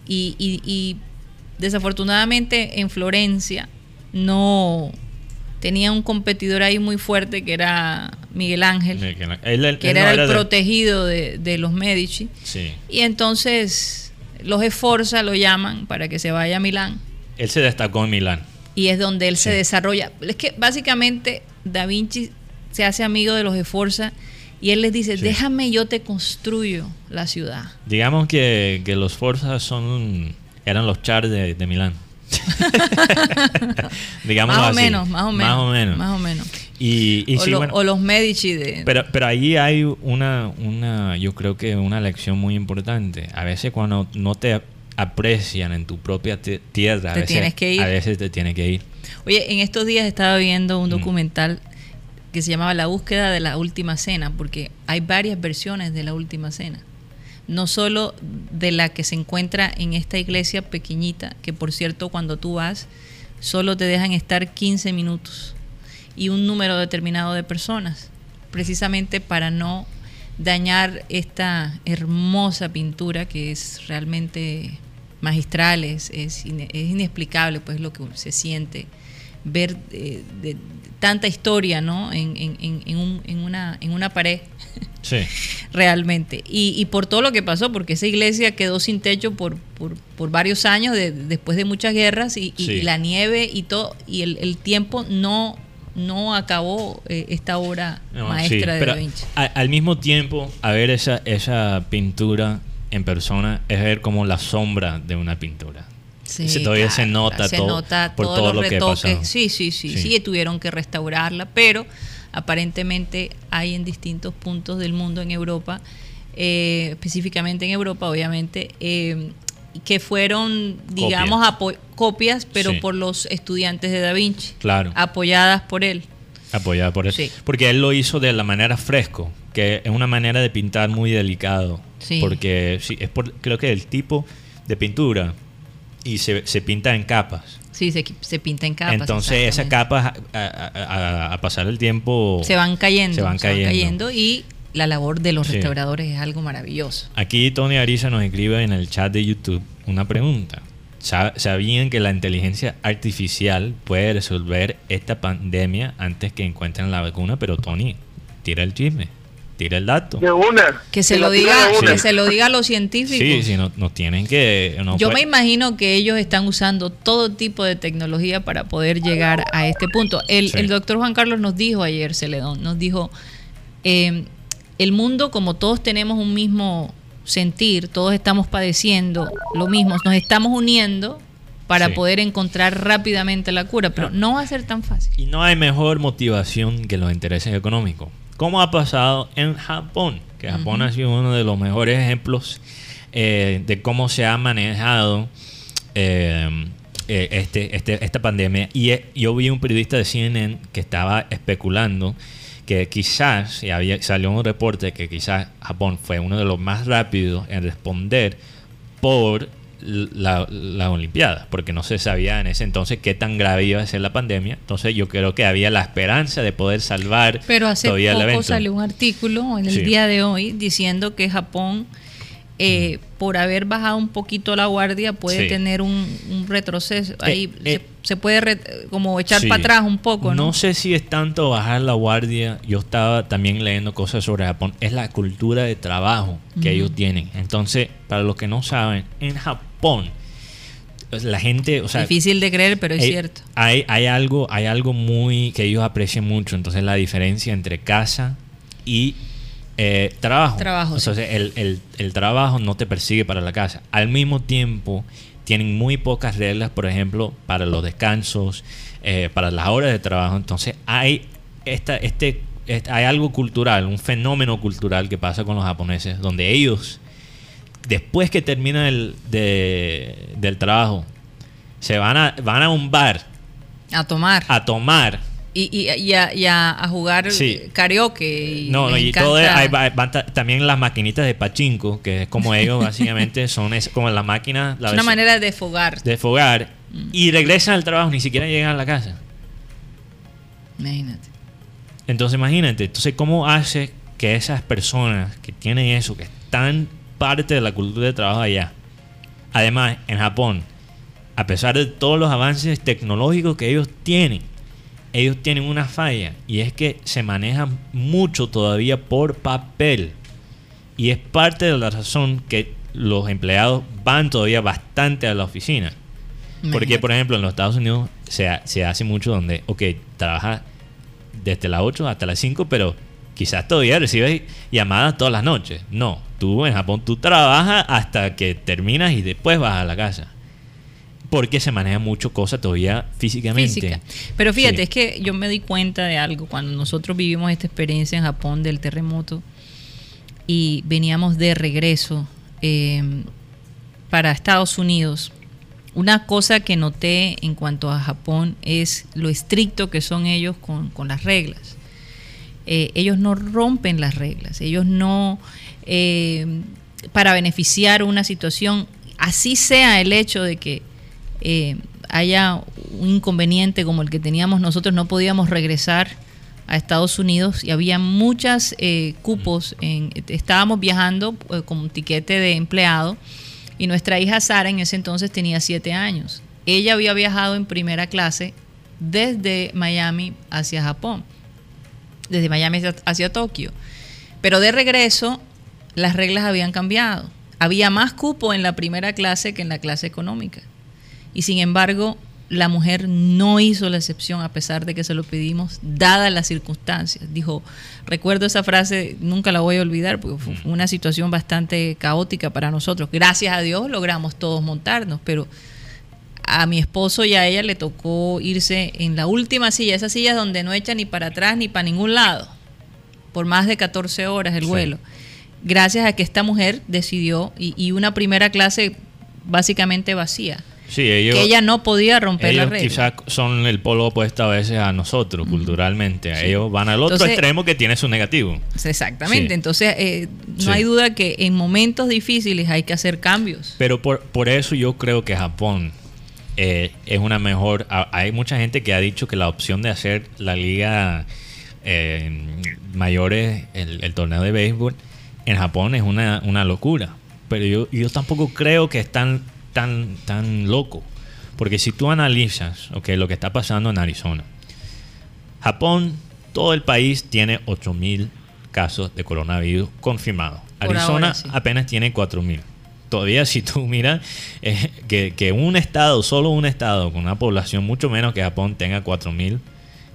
y, y- y desafortunadamente en Florencia no tenía un competidor ahí muy fuerte que era Miguel Ángel, Él- él- que él era no el de- protegido de, de los Medici. Sí. Y entonces los esforza, lo llaman para que se vaya a Milán Él se destacó en Milán. y es donde él se desarrolla. Es que básicamente Da Vinci se hace amigo de los Esforza y él les dice, Sí. déjame yo te construyo la ciudad. Digamos que, que los Forzas son eran los chars de, de Milán. Digamos más o menos, más o menos. Más o menos. Más o menos. Y, y o, sí, lo- bueno, o los Medici de... pero, pero ahí hay una, una, yo creo que una lección muy importante. A veces cuando no te aprecian en tu propia ti- tierra, a Te veces, tienes que ir. a veces te tienes que ir. Oye, en estos días estaba viendo un Mm. documental que se llamaba La búsqueda de la última cena, porque hay varias versiones de la última cena. No solo de la que se encuentra en esta iglesia pequeñita, que por cierto cuando tú vas solo te dejan estar 15 minutos y un número determinado de personas, precisamente para no dañar esta hermosa pintura que es realmente magistral, es, es, ine- es inexplicable pues lo que se siente ver eh, de- tanta historia ¿no? en, en- en- en un- en una, en una pared Sí. realmente. Y, y por todo lo que pasó, porque esa iglesia quedó sin techo por, por, por varios años de- después de muchas guerras y, y- Sí. y la nieve y todo, y el, el tiempo no, no acabó eh, esta obra No, maestra sí, de pero Da Vinci. a- al mismo tiempo, a ver esa, esa pintura en persona es ver como la sombra de una pintura. Sí, Se- todavía se claro, nota se todo nota por todos todo los lo que retoques. pasó. Sí, sí, sí, Sí. sí, tuvieron que restaurarla, pero aparentemente hay en distintos puntos del mundo en Europa, eh, específicamente en Europa, obviamente, eh, que fueron, digamos, apo- copias, pero Sí. por los estudiantes de Da Vinci, Claro. apoyadas por él. Apoyada por él. Sí. Porque él lo hizo de la manera fresco, que es una manera de pintar muy delicado. Sí. Porque sí, es por, creo que el tipo de pintura y se, se pinta en capas. Sí, se, se pinta en capas. Entonces esas capas a, a- a- a pasar el tiempo se van cayendo, se van cayendo. y la labor de los Sí. restauradores es algo maravilloso. Aquí Tony Ariza nos escribe en el chat de YouTube una pregunta. Sa- ¿Sabían que la inteligencia artificial puede resolver esta pandemia antes que encuentren la vacuna? Pero Tony, tira el chisme. Tire el dato. De una. Que se Que lo diga, que se lo diga a los científicos. Sí, sí, no- nos tienen que... no Yo me imagino que ellos están usando todo tipo de tecnología para poder llegar a este punto. El, Sí. el doctor Juan Carlos nos dijo ayer, Celedón, nos dijo, eh, el mundo como todos tenemos un mismo sentir, todos estamos padeciendo lo mismo, nos estamos uniendo para Sí. poder encontrar rápidamente la cura, pero no va a ser tan fácil. Y no hay mejor motivación que los intereses económicos. Como ha pasado en Japón, que Japón ha sido uno de los mejores ejemplos eh, de cómo se ha manejado eh, eh, este, este- esta pandemia. Y yo vi un periodista de CNN que estaba especulando que quizás, y había, salió un reporte que quizás Japón fue uno de los más rápidos en responder por la, la Olimpiada, porque no se sabía en ese entonces qué tan grave iba a ser la pandemia. Entonces yo creo que había la esperanza de poder salvar Pero hace todavía el poco evento. salió un artículo en el Sí. día de hoy diciendo que Japón, eh, por haber bajado un poquito la guardia, puede Sí. tener un, un retroceso. Ahí eh, se, se puede re- como echar Sí. para atrás un poco, ¿no? No sé si es tanto bajar la guardia. Yo estaba también leyendo cosas sobre Japón. Es la cultura de trabajo que ellos tienen. Entonces, para los que no saben, en Japón, la gente, o sea, Difícil de creer, pero es hay, cierto. Hay, hay algo, hay algo muy que ellos aprecian mucho. Entonces, la diferencia entre casa y eh, trabajo. Trabajo, sí. Entonces, el, el- el trabajo no te persigue para la casa. Al mismo tiempo, tienen muy pocas reglas, por ejemplo, para los descansos, eh, para las horas de trabajo. Entonces, hay esta, este, este- hay algo cultural, un fenómeno cultural que pasa con los japoneses, donde ellos, después que terminan el, de- del trabajo, se van a, van a un bar A tomar. a tomar. Y, y, y a, y a- a jugar Sí. karaoke. Y No, y todo hay- también las maquinitas de pachinko, que es como ellos básicamente son es como las máquinas la es una manera de desfogar. de fogar y regresan al trabajo, ni siquiera llegan a la casa. Imagínate. Entonces imagínate, entonces cómo hace que esas personas que tienen eso, que están parte de la cultura de trabajo allá, además en Japón, a pesar de todos los avances tecnológicos que ellos tienen, ellos tienen una falla y es que se manejan mucho todavía por papel. Y es parte de la razón que los empleados van todavía bastante a la oficina. Porque, por ejemplo, en los Estados Unidos se, ha- se hace mucho donde, ok, trabaja desde las 8 hasta las 5, pero quizás todavía recibes llamadas todas las noches. No, tú en Japón tú trabajas hasta que terminas y después vas a la casa. Porque se maneja mucho cosas todavía físicamente. física. Pero fíjate, Sí. es que yo me di cuenta de algo cuando nosotros vivimos esta experiencia en Japón del terremoto y veníamos de regreso eh, para Estados Unidos. Una cosa que noté en cuanto a Japón es lo estricto que son ellos con, con las reglas. Eh, ellos no rompen las reglas, ellos no, eh, para beneficiar una situación, así sea el hecho de que eh, haya un inconveniente como el que teníamos nosotros, no podíamos regresar a Estados Unidos y había muchas eh, cupos, en, estábamos viajando eh, con un tiquete de empleado y nuestra hija Sara en ese entonces tenía siete años. Ella había viajado en primera clase desde Miami hacia Japón, desde Miami hacia, hacia Tokio. Pero de regreso, las reglas habían cambiado. Había más cupo en la primera clase que en la clase económica. Y sin embargo, la mujer no hizo la excepción a pesar de que se lo pedimos, dadas las circunstancias. Dijo, recuerdo esa frase, nunca la voy a olvidar, porque fue una situación bastante caótica para nosotros. Gracias a Dios logramos todos montarnos, pero a mi esposo y a ella le tocó irse en la última silla, esas sillas donde no echa ni para atrás ni para ningún lado, por más de 14 horas el Sí. vuelo. Gracias a que esta mujer decidió, y, y una primera clase básicamente vacía, Sí, ellos, que ella no podía romper la ellos regla. quizás son el polo opuesto a veces a nosotros culturalmente. Ellos van al otro Entonces- extremo que tiene su negativo. Exactamente, Sí. entonces eh, no Sí. hay duda que en momentos difíciles hay que hacer cambios. Pero por, por eso yo creo que Japón eh, es una mejor. Hay mucha gente que ha dicho que la opción de hacer la liga eh, mayores, el, el torneo de béisbol, en Japón es una, una locura. Pero yo, yo tampoco creo que es tan, tan, loco. Porque si tú analizas okay, lo que está pasando en Arizona, Japón, todo el país tiene 8 mil casos de coronavirus confirmados. Arizona ahora, sí. apenas tiene 4.000. Todavía si tú miras eh, que, que un estado, solo un estado con una población mucho menos que Japón tenga 4.000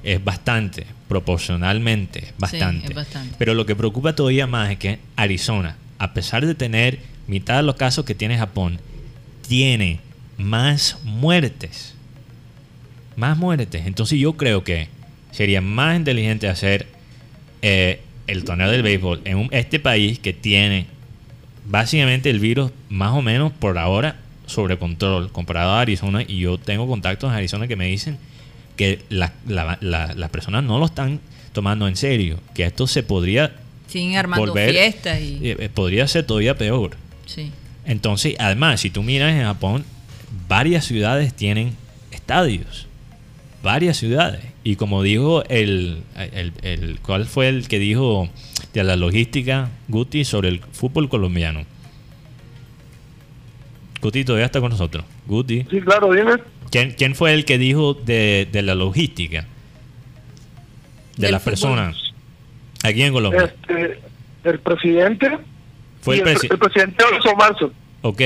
es bastante, proporcionalmente, bastante. es bastante. Pero lo que preocupa todavía más es que Arizona, a pesar de tener mitad de los casos que tiene Japón, tiene más muertes. Más muertes. Entonces yo creo que sería más inteligente hacer eh, el torneo del béisbol en un- este país que tiene básicamente el virus más o menos por ahora sobre control comparado a Arizona y yo tengo contactos en Arizona que me dicen que la- la- la- las personas no lo están tomando en serio, que esto se podría Siguen armando volver, fiestas y. eh, eh, podría ser todavía peor. sí. Entonces, además, si tú miras en Japón, varias ciudades tienen estadios. Varias ciudades. Y como dijo el, el, el- ¿Cuál fue el que dijo de la logística, Guti, sobre el fútbol colombiano? Guti todavía está con nosotros. Guti. Sí, claro, dime. ¿Quién, quién fue el que dijo de, de la logística? De las personas. Aquí en Colombia. Este, el presidente Fue el el, presi- el presidente Alonso Marzo. Ok,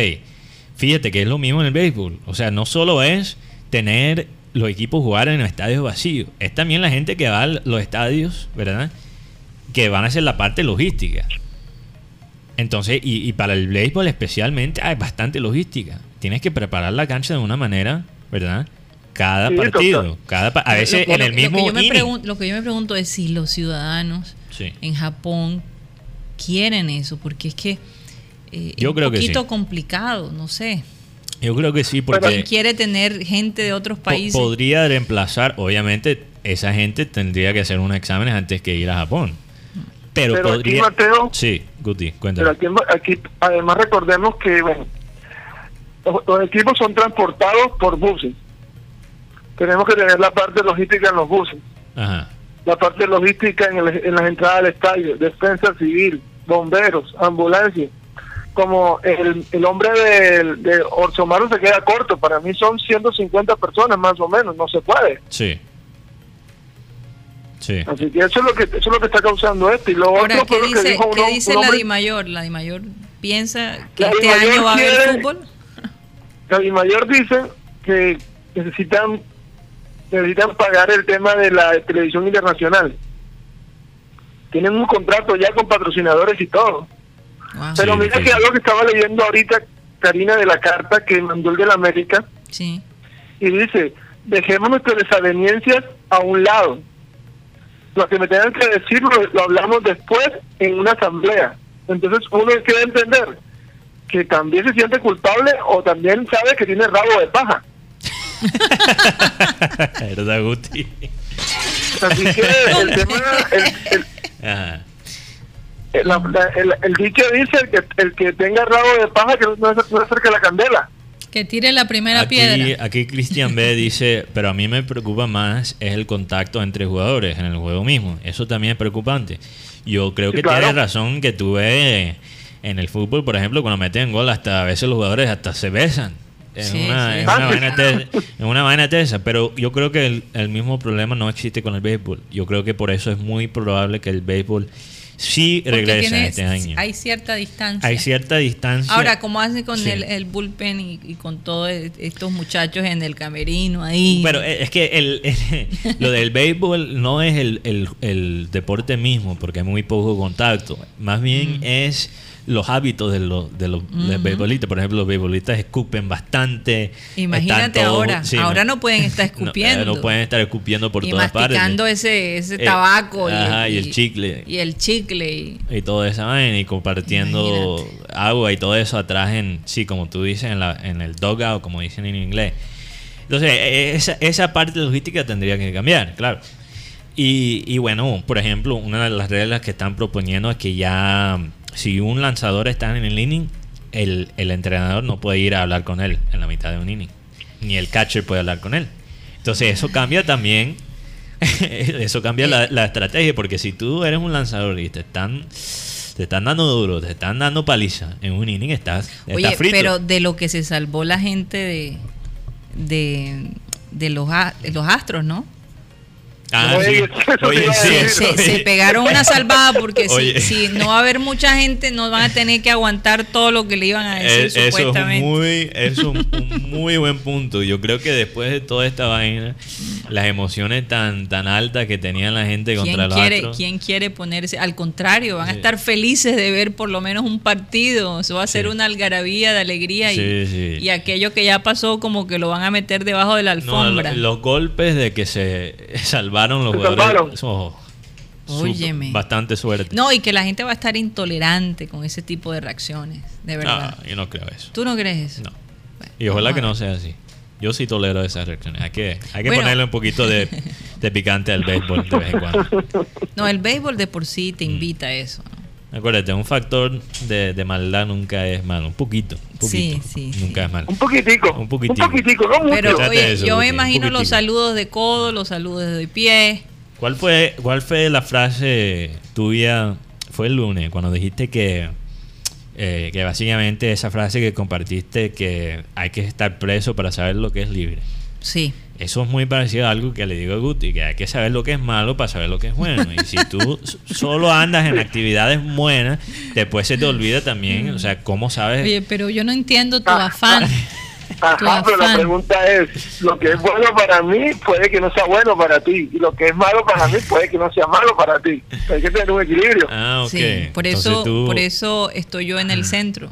fíjate que es lo mismo en el béisbol. O sea, no solo es tener los equipos jugar en estadios vacíos, es también la gente que va a los estadios, ¿verdad? Que van a hacer la parte logística. Entonces, y, y para el béisbol especialmente hay bastante logística. Tienes que preparar la cancha de una manera, ¿verdad? Cada Sí, partido, cada pa- a veces Lo- en lo- el lo que mismo yo me Lo que yo me pregunto es si los ciudadanos Sí. en Japón quieren eso, porque es que eh, Yo es creo un que sí. poquito complicado, no sé. Yo creo que sí, ¿Quién porque quiere tener gente de otros po- países? podría reemplazar, obviamente, esa gente tendría que hacer unos exámenes antes que ir a Japón. Pero, Pero aquí, podría. Mateo- sí, Guti, Pero cuéntame. aquí, aquí además recordemos que bueno, los, los equipos son transportados por buses. Tenemos que tener la parte logística en los buses, Ajá. la parte logística en, el- en las entradas al estadio, defensa civil, bomberos, ambulancias. Como el, el hombre de, de Orsomaru se queda corto, para mí son 150 personas más o menos, no se puede. Sí. Sí. Así que eso es lo que eso es lo que está causando esto. Y lo Ahora, otro ¿qué lo que dice, dijo ¿qué uno- dice un la DIMAYOR? La DIMAYOR piensa que este DIMAYOR año va a haber quiere- fútbol. La mayor dice que necesitan necesitan pagar el tema de la televisión internacional. Tienen un contrato ya con patrocinadores y todo. Wow. Pero Sí, mira sí. que algo que estaba leyendo ahorita, Karina, de la carta que mandó el de la América, Sí. y dice, dejemos nuestras desavenencias a un lado. Lo que me tengan que decir lo, lo hablamos después en una asamblea. Entonces uno quiere entender que también se siente culpable o también sabe que tiene rabo de paja. ¿Verdad, Guti? Así que el tema, el, el- Ajá. el- la- la- el- el dicho dice el que, el que tenga rabo de paja que no, se- no acerque la candela. Que tire la primera Aquí, piedra. aquí Cristian B dice, pero a mí me preocupa más es el contacto entre jugadores en el juego mismo. Eso también es preocupante. Yo creo Sí, que claro. tienes razón que tú ves en el fútbol, por ejemplo, cuando meten gol, hasta a veces los jugadores hasta se besan. Es, Sí, una, sí. es una vaina te- es una vaina tesa, pero yo creo que el, el mismo problema no existe con el béisbol. Yo creo que por eso es muy probable que el béisbol sí Porque regrese tiene- este año. Hay cierta distancia. Hay cierta distancia. Ahora, ¿cómo hace con Sí. el, el bullpen y, y con todos estos muchachos en el camerino ahí? Pero eh, es que el, el- lo del béisbol no es el, el- el deporte mismo, porque hay muy poco contacto. Más bien es los hábitos de los, de los beisbolistas. Por ejemplo, los beisbolistas escupen bastante. Imagínate todos- ahora. sí, ahora no pueden estar eh, escupiendo. No, pueden estar escupiendo por y todas partes. masticando ese, ese Eh, tabaco. ajá, y el chicle. Y el chicle. y- y toda esa vaina y compartiendo agua y todo eso atrás en sí como tú dices en, la, en el dugout como dicen en inglés entonces e- esa, esa parte logística tendría que cambiar claro y, y bueno por ejemplo una de las reglas que están proponiendo es que ya si un lanzador está en el inning el, el entrenador no puede ir a hablar con él en la mitad de un inning ni el catcher puede hablar con él entonces eso cambia también eso cambia la, la estrategia porque si tú eres un lanzador y te están te están dando duro, te están dando paliza en un inning, estás, estás Oye, frito. pero de lo que se salvó la gente de, de, de los, a- de los astros, ¿no? Ah, Oye, sí. eso Oye, a sí, decir. eso, se, se pegaron una salvada porque si, si no va a haber mucha gente, no van a tener que aguantar todo lo que le iban a decir Eh, Eso es supuestamente. muy, es un, un muy buen punto. Yo creo que después de toda esta vaina, las emociones tan, tan altas que tenía la gente ¿Quién contra los quiere, Astros. ¿Quién quiere ponerse? Al contrario, van a Sí. estar felices de ver por lo menos un partido. Eso va a ser Sí. una algarabía de alegría y, Sí, sí. y aquello que ya pasó como que lo van a meter debajo de la No, alfombra. lo- los golpes de que se salvaron los Se jugadores. salvaron. oh, Óyeme. Bastante suerte. No, y que la gente va a estar intolerante con ese tipo de reacciones, de verdad. Ah, yo no creo eso. ¿Tú no crees eso? No. Bueno, Y ojalá que no sea así. Yo sí tolero esas reacciones. Hay que, hay que Bueno. ponerle un poquito de, de picante al béisbol de vez en cuando. No, el béisbol de por sí te invita a eso. ¿no? Acuérdate, un factor de, de maldad nunca es malo. Un poquito. Un poquito. Sí, sí, Nunca sí. es malo. Un poquitico. Un poquitico. Un poquitico, no mucho. Pero oye, eso, yo me imagino los saludos de codo, los saludos de pie. ¿Cuál fue, ¿Cuál fue la frase tuya? Fue el lunes, cuando dijiste que, eh, que básicamente esa frase que compartiste, que hay que estar preso para saber lo que es libre. Sí. Eso es muy parecido a algo que le digo a Guti, que hay que saber lo que es malo para saber lo que es bueno. Y si tú solo andas en actividades buenas, después se te olvida también, o sea, cómo sabes... Oye, pero yo no entiendo tu Ah, afán. tu Ajá, pero la afán. pregunta es, lo que es bueno para mí puede que no sea bueno para ti, y lo que es malo para mí puede que no sea malo para ti. Hay que tener un equilibrio. Ah, ok. Sí, por Entonces eso, tú, por eso estoy yo en el centro.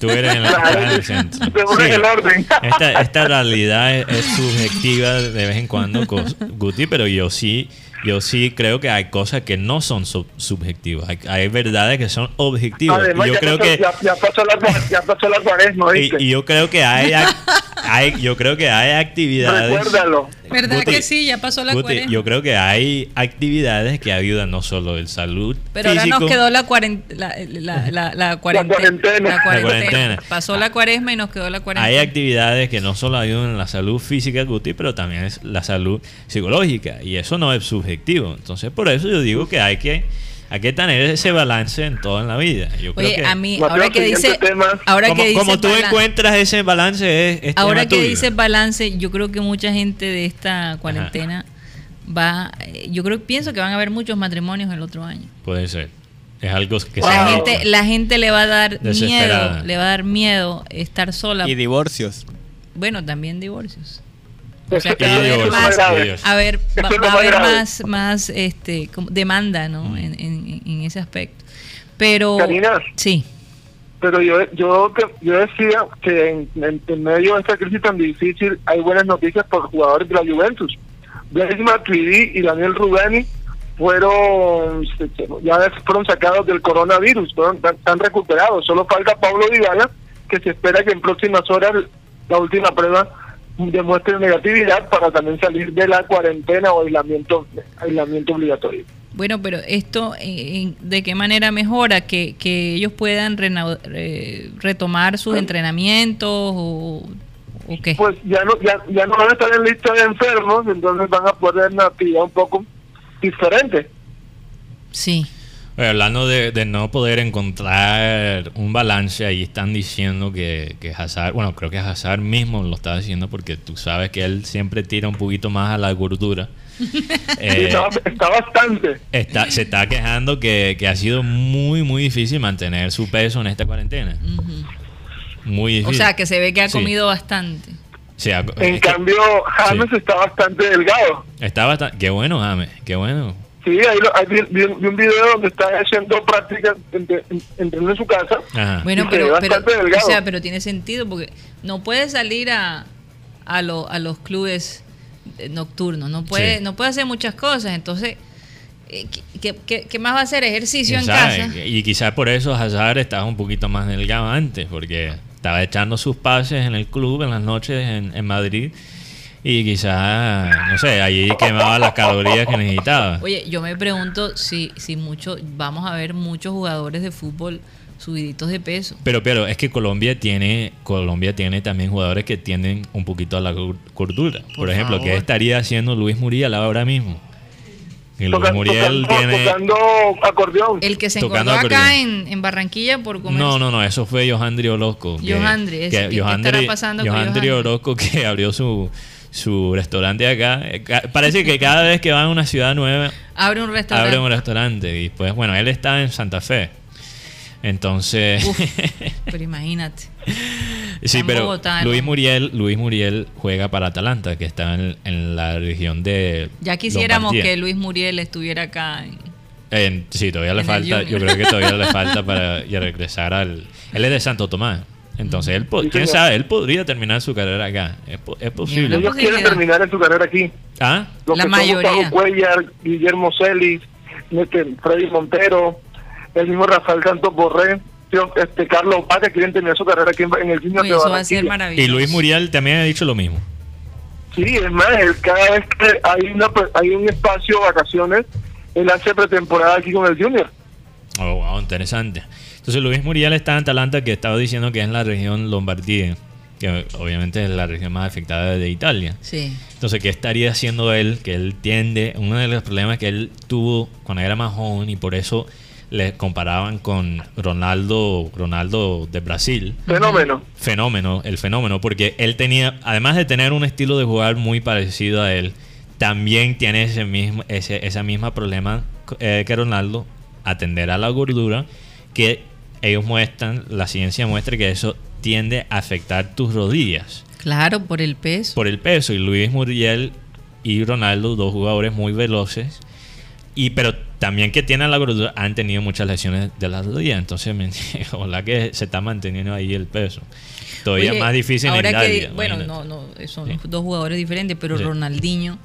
Tú eres en la, Claro, en el centro. Sí. el orden. Esta, esta realidad es, es subjetiva de vez en cuando, Guti, pero yo sí, yo sí creo que hay cosas que no son sub- subjetivas. Hay, hay verdades que son objetivas. Además, Y yo ya, creo pasó, que ya, ya pasó la, cua- ya pasó la cuaresma, y, ¿viste? y yo creo que hay, hay- yo creo que hay actividades. Recuérdalo. ¿Verdad Guti, que sí? Ya pasó la Guti, cuarentena. yo creo que hay actividades que ayudan no solo el salud Pero ahora físico, nos quedó la, cuarent- la, la, la, la cuarentena. cuarentena. La La cuarentena. cuarentena. Pasó la cuaresma y nos quedó la cuarentena. Hay actividades que no solo ayudan en la salud física, Guti, pero también es la salud psicológica. Y eso no es subjetivo. Entonces, por eso yo digo que hay que, hay que tener ese balance en todo en la vida. Yo creo Oye, que a mí, ahora que dice, ahora como, que dice como tú encuentras ese balance, es, es ahora tema que tuyo. dice balance, yo creo que mucha gente de esta cuarentena va, eh, yo creo, pienso que van a haber muchos matrimonios el otro año. Puede ser. Es algo que Wow. La se gente, la gente le va a dar miedo, le va a dar miedo estar sola. Y divorcios. Bueno, también divorcios. Eso- O sea, que eso va a más más, ver, Eso va, a más haber más, más este, como demanda, ¿no? Mm. En, en- en ese aspecto. Pero, Karina. sí, Pero yo, yo, que- yo decía que en, en- en medio de esta crisis tan difícil hay buenas noticias por jugadores de la Juventus. Blaise Matuidi y Daniel Rubeni fueron ya fueron sacados del coronavirus, fueron, están, están recuperados. Solo falta Pablo Dybala, que se espera que en próximas horas la última prueba demuestre negatividad para también salir de la cuarentena o aislamiento, aislamiento obligatorio. bueno, pero esto, eh, ¿de qué manera mejora? Que, que ellos puedan rena- re- retomar sus entrenamientos o, o qué? pues ya no ya, ya no van a estar en lista de enfermos, entonces van a poder una actividad un poco diferente. Sí. Oye, hablando de, de no poder encontrar un balance, ahí están diciendo que, que Hazard, bueno, creo que Hazard mismo lo está diciendo porque tú sabes que él siempre tira un poquito más a la gordura. Eh, está, está bastante. está- se está quejando que, que ha sido muy, muy difícil mantener su peso en esta cuarentena. Muy O difícil. sea, que se ve que ha Sí. comido bastante. O sea, En cambio, James sí. está bastante delgado. está bastante... Qué bueno, James, qué bueno. Sí, ahí, lo- ahí vi, vi un vi un video donde está haciendo prácticas entre- en- su casa. Ajá. Bueno, pero, pero, o sea, pero tiene sentido porque no puede salir a, a, lo- a los clubes eh, nocturnos, no puede, Sí. no puede hacer muchas cosas, entonces, eh, ¿qué, qué- más va a hacer? Ejercicio en casa. Y quizás por eso Hazard estaba un poquito más delgado antes, porque estaba echando sus pases en el club en las noches en, en Madrid y quizás, no sé, allí quemaba las calorías que necesitaba. Oye, yo me pregunto si, si mucho, vamos a ver muchos jugadores de fútbol subiditos de peso. Pero, pero es que Colombia tiene, Colombia tiene también jugadores que tienden un poquito a la gordura. Por, Por ejemplo, favor. ¿qué estaría haciendo Luis Muriel ahora mismo? Y Luis Toca- Muriel tocando, tiene... tocando acordeón. El que se Tocando engordó acá en, en Barranquilla por comer. No, no, no, eso fue Johandri Orozco. Johandri, ese, que ¿qué- estará pasando con Johandri Johandri? Orozco que abrió su, su restaurante acá. Eh, Parece que cada vez que va a una ciudad nueva, Abre un restaurante. abre un restaurante. Y pues, bueno, él está en Santa Fe. Entonces, Uf, pero imagínate. sí, en pero Bogotá. Luis Muriel, Luis Muriel juega para Atalanta, que está en, en la región de. Ya quisiéramos Lombardía. que Luis Muriel estuviera acá. en- En- sí, todavía le En falta, yo creo que todavía le falta para regresar al... Él es de Santo Tomás, entonces él, Sí, quién señor. sabe, él podría terminar su carrera acá, es, es posible. Ellos quieren terminar en su carrera aquí. ¿Ah? Los La que son mayoría. Gustavo Cuellar, Guillermo Celis, este, Freddy Montero, el mismo Rafael Santos Borré, este, Carlos Vaca quieren terminar su carrera aquí en, en el Junior Uy, de eso va a ser. Y Luis Muriel también ha dicho lo mismo. Sí, es más, él cada vez que hay, una, hay un espacio de vacaciones, él hace pretemporada aquí con el Junior. Oh, wow, interesante. Entonces Luis Muriel está en Atalanta, que estaba diciendo que es en la región Lombardía, que obviamente es la región más afectada de Italia. Sí. Entonces, ¿qué estaría haciendo él? Que él tiende, uno de los problemas que él tuvo cuando era más joven y por eso le comparaban con Ronaldo, Ronaldo de Brasil. Fenómeno. Fenómeno, el fenómeno, porque él tenía, además de tener un estilo de jugar muy parecido a él, también tiene ese mismo, ese, esa misma problema eh, que Ronaldo, atender a la gordura, que ellos muestran, la ciencia muestra que eso tiende a afectar tus rodillas Claro, por el peso. por el peso. Y Luis Muriel y Ronaldo, dos jugadores muy veloces. Y pero también que tienen la gordura, han tenido muchas lesiones de las rodillas. Entonces, me, ojalá que se está manteniendo ahí el peso. Todavía Oye, más difícil en ahora que Italia. di- Bueno, imagínate. no, no, son Sí. dos jugadores diferentes, pero Sí. Ronaldinho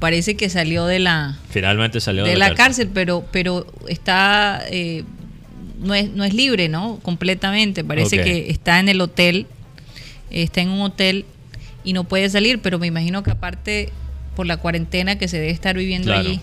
parece que salió de la Finalmente salió de la cárcel, pero pero está eh, no es no es libre, ¿no? Completamente. Parece que está en el hotel, está en un hotel y no puede salir, pero me imagino que aparte por la cuarentena que se debe estar viviendo Claro. allí,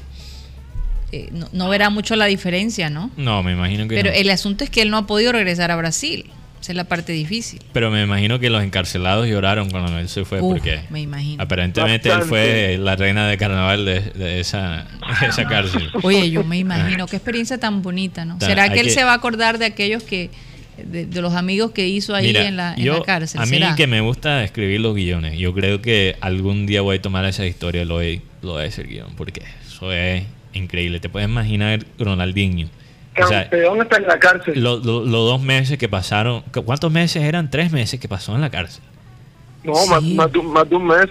eh, no, no verá mucho la diferencia, ¿no? No, me imagino que Pero no. el asunto es que él no ha podido regresar a Brasil. Esa es la parte difícil. Pero me imagino que los encarcelados lloraron cuando él se fue Uf, porque me imagino. aparentemente él fue la reina de carnaval de, de esa, de esa cárcel. Oye, yo me imagino qué experiencia tan bonita, ¿no? ¿Será que él que- se va a acordar de aquellos que de, de los amigos que hizo ahí Mira, en, la, en yo- la cárcel? A mí ¿Será? que me gusta escribir los guiones, yo creo que algún día voy a tomar esa historia y lo voy, lo voy a hacer guion, porque eso es increíble. Te puedes imaginar Ronaldinho. O sea, Campeón está en la cárcel. lo- lo- los dos meses que pasaron, ¿cuántos meses eran? Tres meses que pasó en la cárcel. no, más, Sí. más de, un- más de un mes.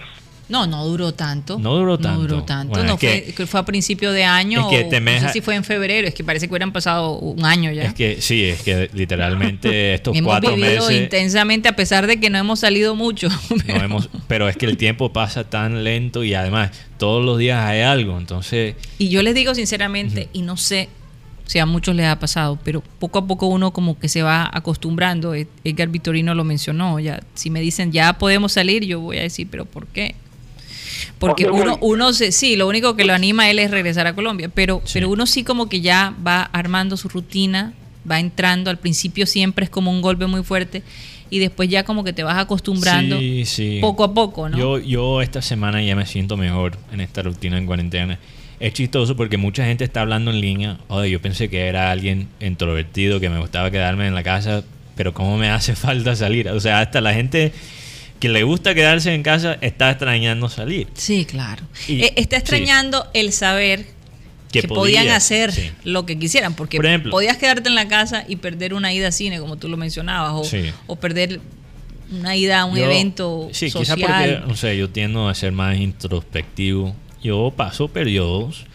No, no duró tanto. No duró No tanto. duró tanto. Bueno, no fue, que- fue a principio de año. es que o no sé si fue en febrero. Es que parece que hubieran pasado un año ya. Es que sí, es que literalmente estos hemos cuatro vivido meses... intensamente a pesar de que no hemos salido mucho. no pero- hemos- pero es que el tiempo pasa tan lento y además todos los días hay algo, entonces... Y yo les digo sinceramente, y no sé si a muchos les ha pasado, pero poco a poco uno como que se va acostumbrando. Ed- Edgar Vitorino lo mencionó. Ya, si me dicen ya podemos salir, yo voy a decir, pero ¿por qué? Porque ¿Dónde uno, uno se, sí, lo único que lo anima a él es regresar a Colombia, pero, Sí. pero uno sí como que ya va armando su rutina, va entrando, al principio siempre es como un golpe muy fuerte y después ya como que te vas acostumbrando Sí, sí. poco a poco, ¿no? Yo, yo esta semana ya me siento mejor en esta rutina en cuarentena. Es chistoso porque mucha gente está hablando en línea. Oye, yo pensé que era alguien introvertido, que me gustaba quedarme en la casa, pero ¿cómo me hace falta salir? O sea, hasta la gente que le gusta quedarse en casa está extrañando salir. Sí, claro. Y- Eh, está sí. extrañando el saber Que que, podían podía, hacer sí. lo que quisieran, porque Por ejemplo. podías quedarte en la casa y perder una ida a cine, como tú lo mencionabas, o, Sí. o perder una ida a un Yo- evento sí, social. quizá porque, no sé, yo tiendo a ser más introspectivo. Yo paso periodos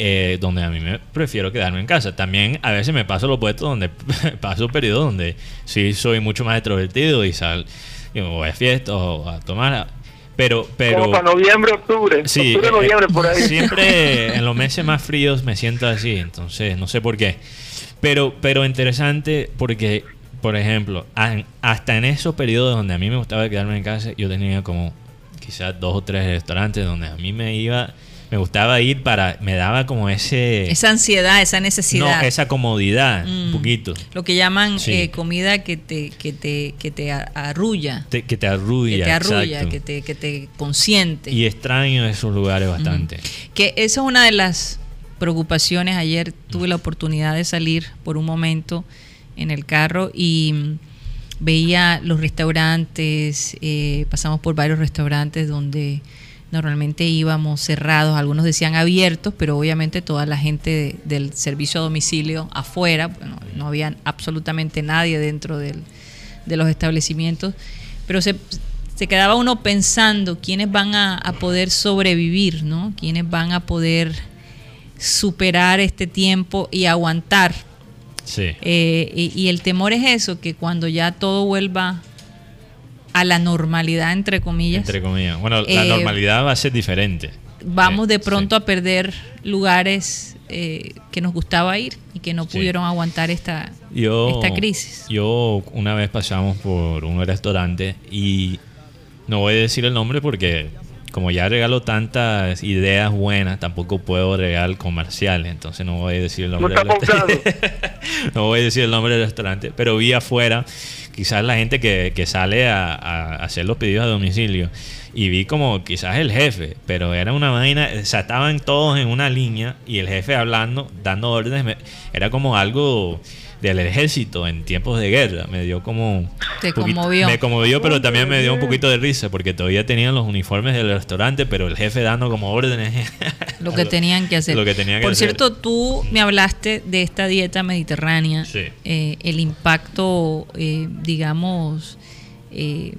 eh, donde a mí me prefiero quedarme en casa. También a veces me paso lo opuesto donde paso periodos donde sí soy mucho más extrovertido y sal, y voy a fiestas o a tomar. Pero, pero Como para noviembre, octubre. Sí, octubre, eh, por ahí. Siempre en los meses más fríos me siento así, entonces no sé por qué. Pero, pero interesante porque, por ejemplo, hasta en esos periodos donde a mí me gustaba quedarme en casa, yo tenía como quizás dos o tres restaurantes donde a mí me iba, me gustaba ir para, me daba como ese, Esa ansiedad, esa necesidad. no, esa comodidad, un Mm. poquito, Lo que llaman Sí. eh, comida que te, que te, que te arrulla. te- que te arrulla, que te arrulla, que te, que te consiente. Y extraño esos lugares bastante. Que eso es una de las preocupaciones. Ayer tuve la oportunidad de salir por un momento en el carro y, veía los restaurantes, eh, pasamos por varios restaurantes donde normalmente íbamos cerrados, algunos decían abiertos, pero obviamente toda la gente de- del servicio a domicilio afuera, bueno, no había absolutamente nadie dentro de los establecimientos, pero se, se quedaba uno pensando quiénes van a, a poder sobrevivir, ¿no? Quiénes van a poder superar este tiempo y aguantar. Sí. Eh, y, y el temor es eso, que cuando ya todo vuelva a la normalidad, entre comillas, Entre comillas. Bueno, la Eh, normalidad va a ser diferente. vamos Eh, de pronto a perder lugares eh, que nos gustaba ir y que no Sí. pudieron aguantar esta, Yo, esta crisis. Yo una vez pasamos por un restaurante y no voy a decir el nombre porque como ya regalo tantas ideas buenas, tampoco puedo regalar comerciales, entonces no voy a decir el nombre No del no voy a decir el nombre del restaurante, pero vi afuera quizás la gente que, que sale a, a hacer los pedidos a domicilio y vi como quizás el jefe, pero era una vaina, o sea, estaban todos en una línea y el jefe hablando, dando órdenes, era como algo del ejército en tiempos de guerra, me dio como... Te poquito- conmovió. Me conmovió, pero también me dio un poquito de risa porque todavía tenían los uniformes del restaurante, pero el jefe dando como órdenes. Lo que tenían que hacer. Lo que tenían que Por hacer. cierto, tú me hablaste de esta dieta mediterránea, Sí. eh, el impacto, eh, digamos, eh,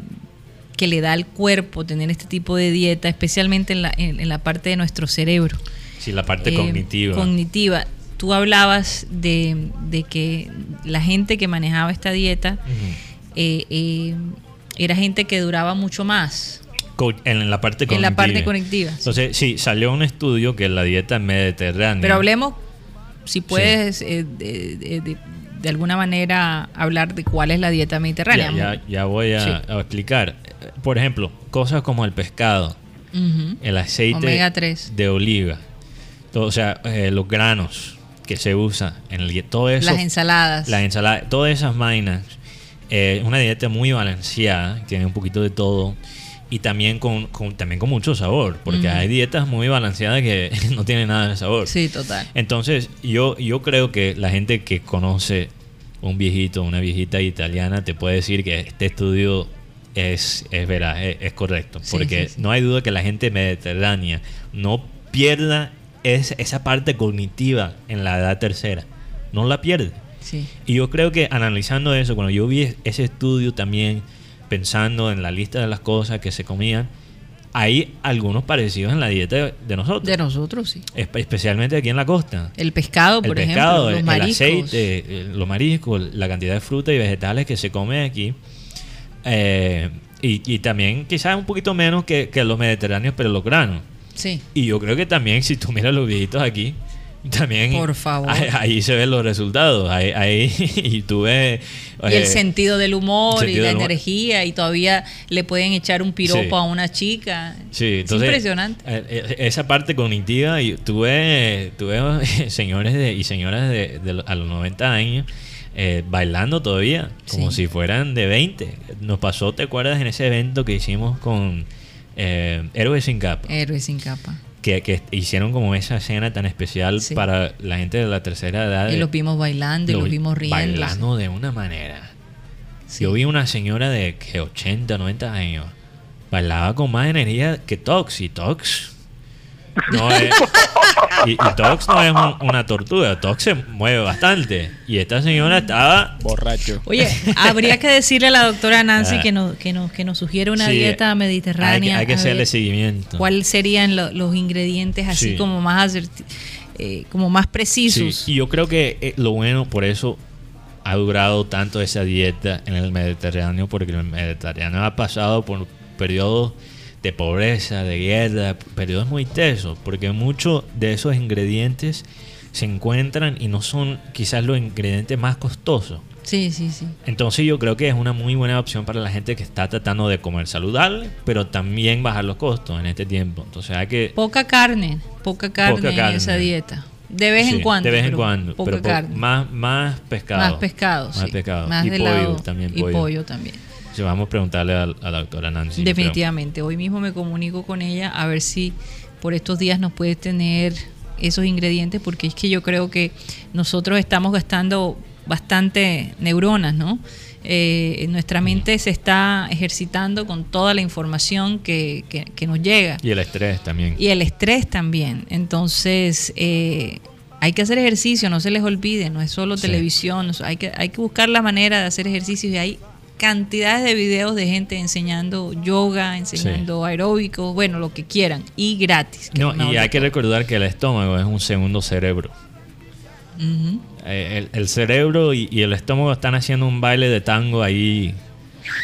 que le da al cuerpo tener este tipo de dieta, especialmente en la, en, en la parte de nuestro cerebro. Sí, la parte Eh, cognitiva. Cognitiva. Tú hablabas de, de que la gente que manejaba esta dieta eh, eh, era gente que duraba mucho más en la parte cognitiva. en la parte cognitiva. Entonces, sí, salió un estudio que la dieta mediterránea. Pero hablemos, si puedes, eh, de, de- alguna manera hablar de cuál es la dieta mediterránea. Ya, ya, ya voy a, Sí. a explicar. Por ejemplo, cosas como el pescado, el aceite Omega 3. de oliva, todo, o sea, los granos que se usan en el todo eso. Las ensaladas. La ensalada, todas esas vainas. eh, una dieta muy balanceada, tiene un poquito de todo. Y también con, con- también con mucho sabor, porque hay dietas muy balanceadas que no tienen nada de sabor. Sí, total. Entonces, yo, yo creo que la gente que conoce un viejito, una viejita italiana, te puede decir que este estudio es, es veraz, es, es correcto. Sí, Porque sí, sí. no hay duda que la gente mediterránea no pierda es- esa parte cognitiva en la edad tercera. No la pierde. Sí. Y yo creo que analizando eso, cuando yo vi ese estudio también, pensando en la lista de las cosas que se comían, hay algunos parecidos en la dieta de nosotros. De nosotros, sí. Espe- especialmente aquí en la costa. El pescado, por el ejemplo, pescado, los el, el mariscos. aceite, eh, los mariscos, la cantidad de frutas y vegetales que se come aquí. Eh, y, y también quizás un poquito menos que, que los mediterráneos, pero los granos. Sí. Y yo creo que también si tú miras los viejitos aquí, también Por favor. ahí, ahí se ven los resultados. Ahí, ahí- y tú ves... Y el eh, sentido del humor y sentido la del humor. energía y todavía le pueden echar un piropo Sí. a una chica. Sí, es entonces, impresionante. eh, eh, Esa parte cognitiva, y tuve, tuve señores de- y señoras de, de a los 90 años eh, bailando todavía, como Sí. si fueran de 20. Nos pasó, ¿te acuerdas en ese evento que hicimos con eh, Héroes sin Capa? Héroe sin capa. Que, que hicieron como esa escena tan especial Sí. para la gente de la tercera edad. Y los vimos bailando y lo los vi- vimos riendo. Bailando de una manera. Sí. Yo vi una señora de que 80, 90 años. Bailaba con más energía que Tox. Y Tox. No es, y, y Tox no es un- una tortuga. Tox se mueve bastante. Y esta señora estaba. Borracho. Oye, habría que decirle a la doctora Nancy Ah. que nos, que nos, que nos sugiere una Sí, dieta mediterránea. hay que hacerle seguimiento. ¿Cuáles serían lo- los ingredientes así Sí. como más eh, como más precisos? Sí, y yo creo que eh, lo bueno, por eso ha durado tanto esa dieta en el Mediterráneo, porque el Mediterráneo ha pasado por periodos de pobreza, de guerra, periodos muy tesos, porque muchos de esos ingredientes se encuentran y no son quizás los ingredientes más costosos. Sí, sí, sí. Entonces yo creo que es una muy buena opción para la gente que está tratando de comer saludable, pero también bajar los costos en este tiempo. Entonces hay que... Poca carne, poca carne, Poca en esa dieta. De vez en cuando. De vez en cuando. Poca pero carne. Más, más pescado. Más pescado, Más sí. pescado. Más y pollo lado- también. Y pollo también. Sí, vamos a preguntarle a, a la doctora Nancy. Definitivamente. Hoy mismo me comunico con ella a ver si por estos días nos puede tener esos ingredientes, porque es que yo creo que nosotros estamos gastando bastante neuronas, ¿no? Eh, nuestra mente se está ejercitando con toda la información que, que- que nos llega. Y el estrés también. Y el estrés también. Entonces, eh, hay que hacer ejercicio, no se les olvide, no es solo Sí. televisión, hay que, hay que buscar la manera de hacer ejercicio y hay cantidades de videos de gente enseñando yoga, enseñando aeróbicos, bueno, lo que quieran, y gratis. No, y hay que recordar que el estómago es un segundo cerebro. Ujú. Eh, el, el cerebro y, y el estómago están haciendo un baile de tango ahí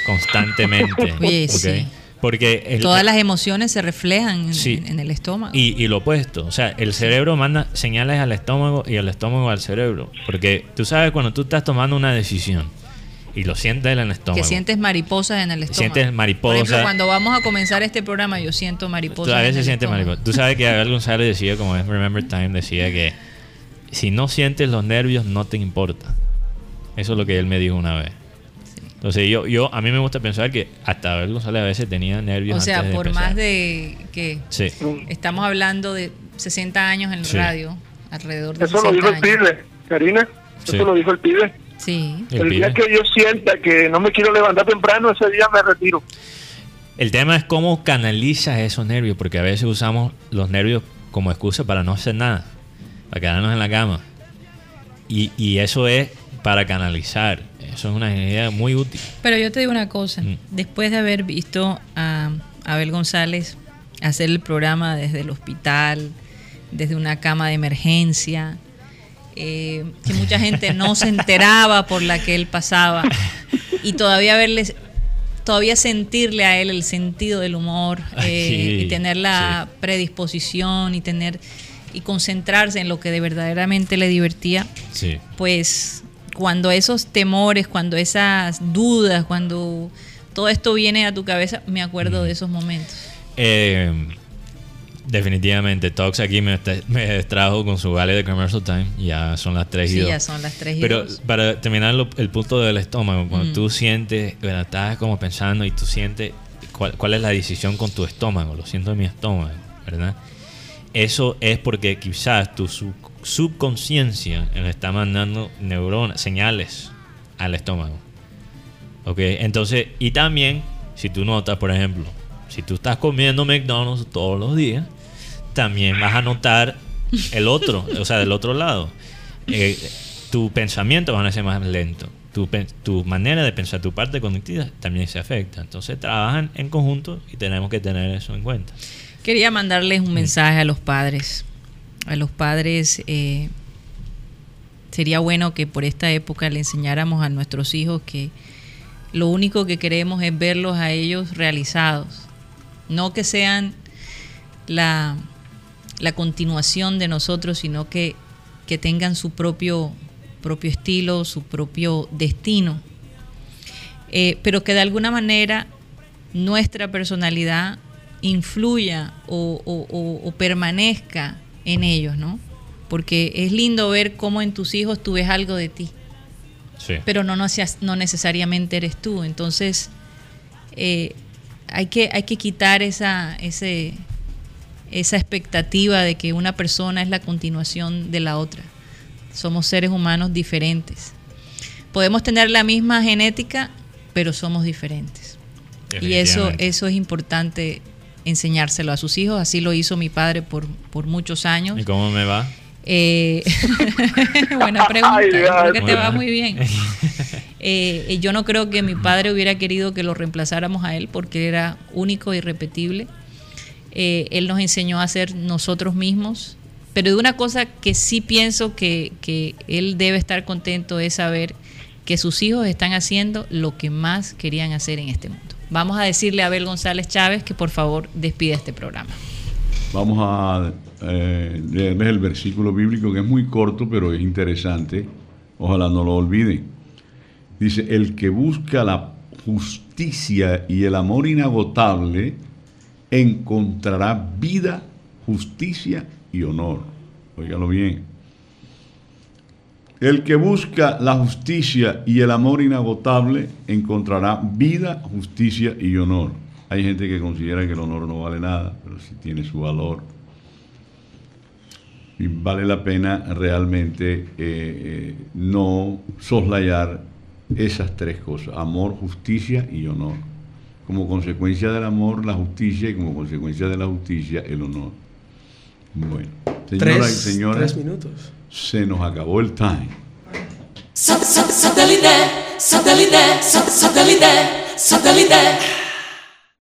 constantemente. Oye, ¿ok? sí. Porque el- Todas las emociones se reflejan en, Sí. en- en el estómago. y, y lo opuesto, o sea, el cerebro manda señales al estómago y el estómago al cerebro. Porque tú sabes cuando tú estás tomando una decisión y lo sientes en el estómago. que sientes mariposas en el estómago. Sientes mariposa. Por ejemplo, cuando vamos a comenzar este programa, yo siento mariposas. Tú a veces el sientes estómago. mariposa. Tú sabes que Abel González decía, como es Remember Time, decía que si no sientes los nervios, no te importa. Eso es lo que él me dijo una vez. Entonces yo, yo a mí me gusta pensar que hasta Abel González a veces tenía nervios. O sea, antes de por empezar. más de que Sí. estamos hablando de 60 años en la Sí. radio, alrededor de Eso lo 60 dijo el años. pibe, Karina. Sí. Eso lo dijo el pibe. Sí. El El, día pibe. que yo sienta que no me quiero levantar temprano, ese día me retiro. El tema es cómo canalizas esos nervios, porque a veces usamos los nervios como excusa para no hacer nada, para quedarnos en la cama. Y, y eso es para canalizar. Eso es una idea muy útil. Pero yo te digo una cosa, Mm. después de haber visto a Abel González hacer el programa desde el hospital, desde una cama de emergencia, eh, que mucha gente no se enteraba por la que él pasaba, y todavía verle, todavía sentirle a él el sentido del humor eh, Sí, y tener la predisposición y tener y concentrarse en lo que de verdaderamente le divertía, Sí. pues cuando esos temores, cuando esas dudas, cuando todo esto viene a tu cabeza, me acuerdo de esos momentos. Eh, definitivamente, Tox aquí me, me distrajo con su vale de Commercial Time. Ya son las 3 y Sí, 2. ya son las 3 y Pero 2. para terminar lo- el punto del estómago, cuando Mm. tú sientes, bueno, estás como pensando y tú sientes cuál, cuál es la decisión con tu estómago, lo siento en mi estómago, ¿verdad? Eso es porque quizás tu sub- subconsciencia le está mandando neuronas, señales al estómago. ¿Ok? Entonces, y también, si tú notas, por ejemplo, si tú estás comiendo McDonald's todos los días, también vas a notar el otro, o sea, del otro lado. Eh, tu pensamiento va a ser más lento. Tu, tu manera de pensar, tu parte cognitiva también se afecta. Entonces trabajan en conjunto y tenemos que tener eso en cuenta. Quería mandarles un mensaje a los padres. A los padres eh, sería bueno que por esta época le enseñáramos a nuestros hijos que lo único que queremos es verlos a ellos realizados. No que sean la, la continuación de nosotros, sino que, que tengan su propio, propio estilo, su propio destino. Eh, pero que de alguna manera nuestra personalidad influya o, o- o- o permanezca en ellos, ¿no? Porque es lindo ver cómo en tus hijos tú ves algo de ti, Sí. pero no, no, seas- no necesariamente eres tú. Entonces, eh, hay, que, hay que quitar esa, ese, esa expectativa de que una persona es la continuación de la otra. Somos seres humanos diferentes. Podemos tener la misma genética, pero somos diferentes. Y eso, eso es importante enseñárselo a sus hijos. Así lo hizo mi padre por, por muchos años. ¿Y cómo me va? Eh, buena pregunta. Ay, Dios. creo que te va muy bien. Eh, eh, yo no creo que mi padre hubiera querido que lo reemplazáramos a él porque era único e irrepetible. Eh, él nos enseñó a ser nosotros mismos. Pero de una cosa que sí pienso que, que él debe estar contento es saber que sus hijos están haciendo lo que más querían hacer en este mundo. Vamos a decirle a Abel González Chávez que por favor despida este programa. Vamos a eh, leerles el versículo bíblico que es muy corto, pero es interesante. Ojalá no lo olviden. Dice, el que busca la justicia y el amor inagotable encontrará vida, justicia y honor. Óigalo bien. El que busca la justicia y el amor inagotable encontrará vida, justicia y honor. Hay gente que considera que el honor no vale nada, pero sí tiene su valor. Y vale la pena realmente eh, eh, no soslayar esas tres cosas, amor, justicia y honor. Como consecuencia del amor, la justicia y como consecuencia de la justicia, el honor. Bueno, señoras y señores, tres minutos. se nos acabó el time. Satellite, satellite, satellite, satellite.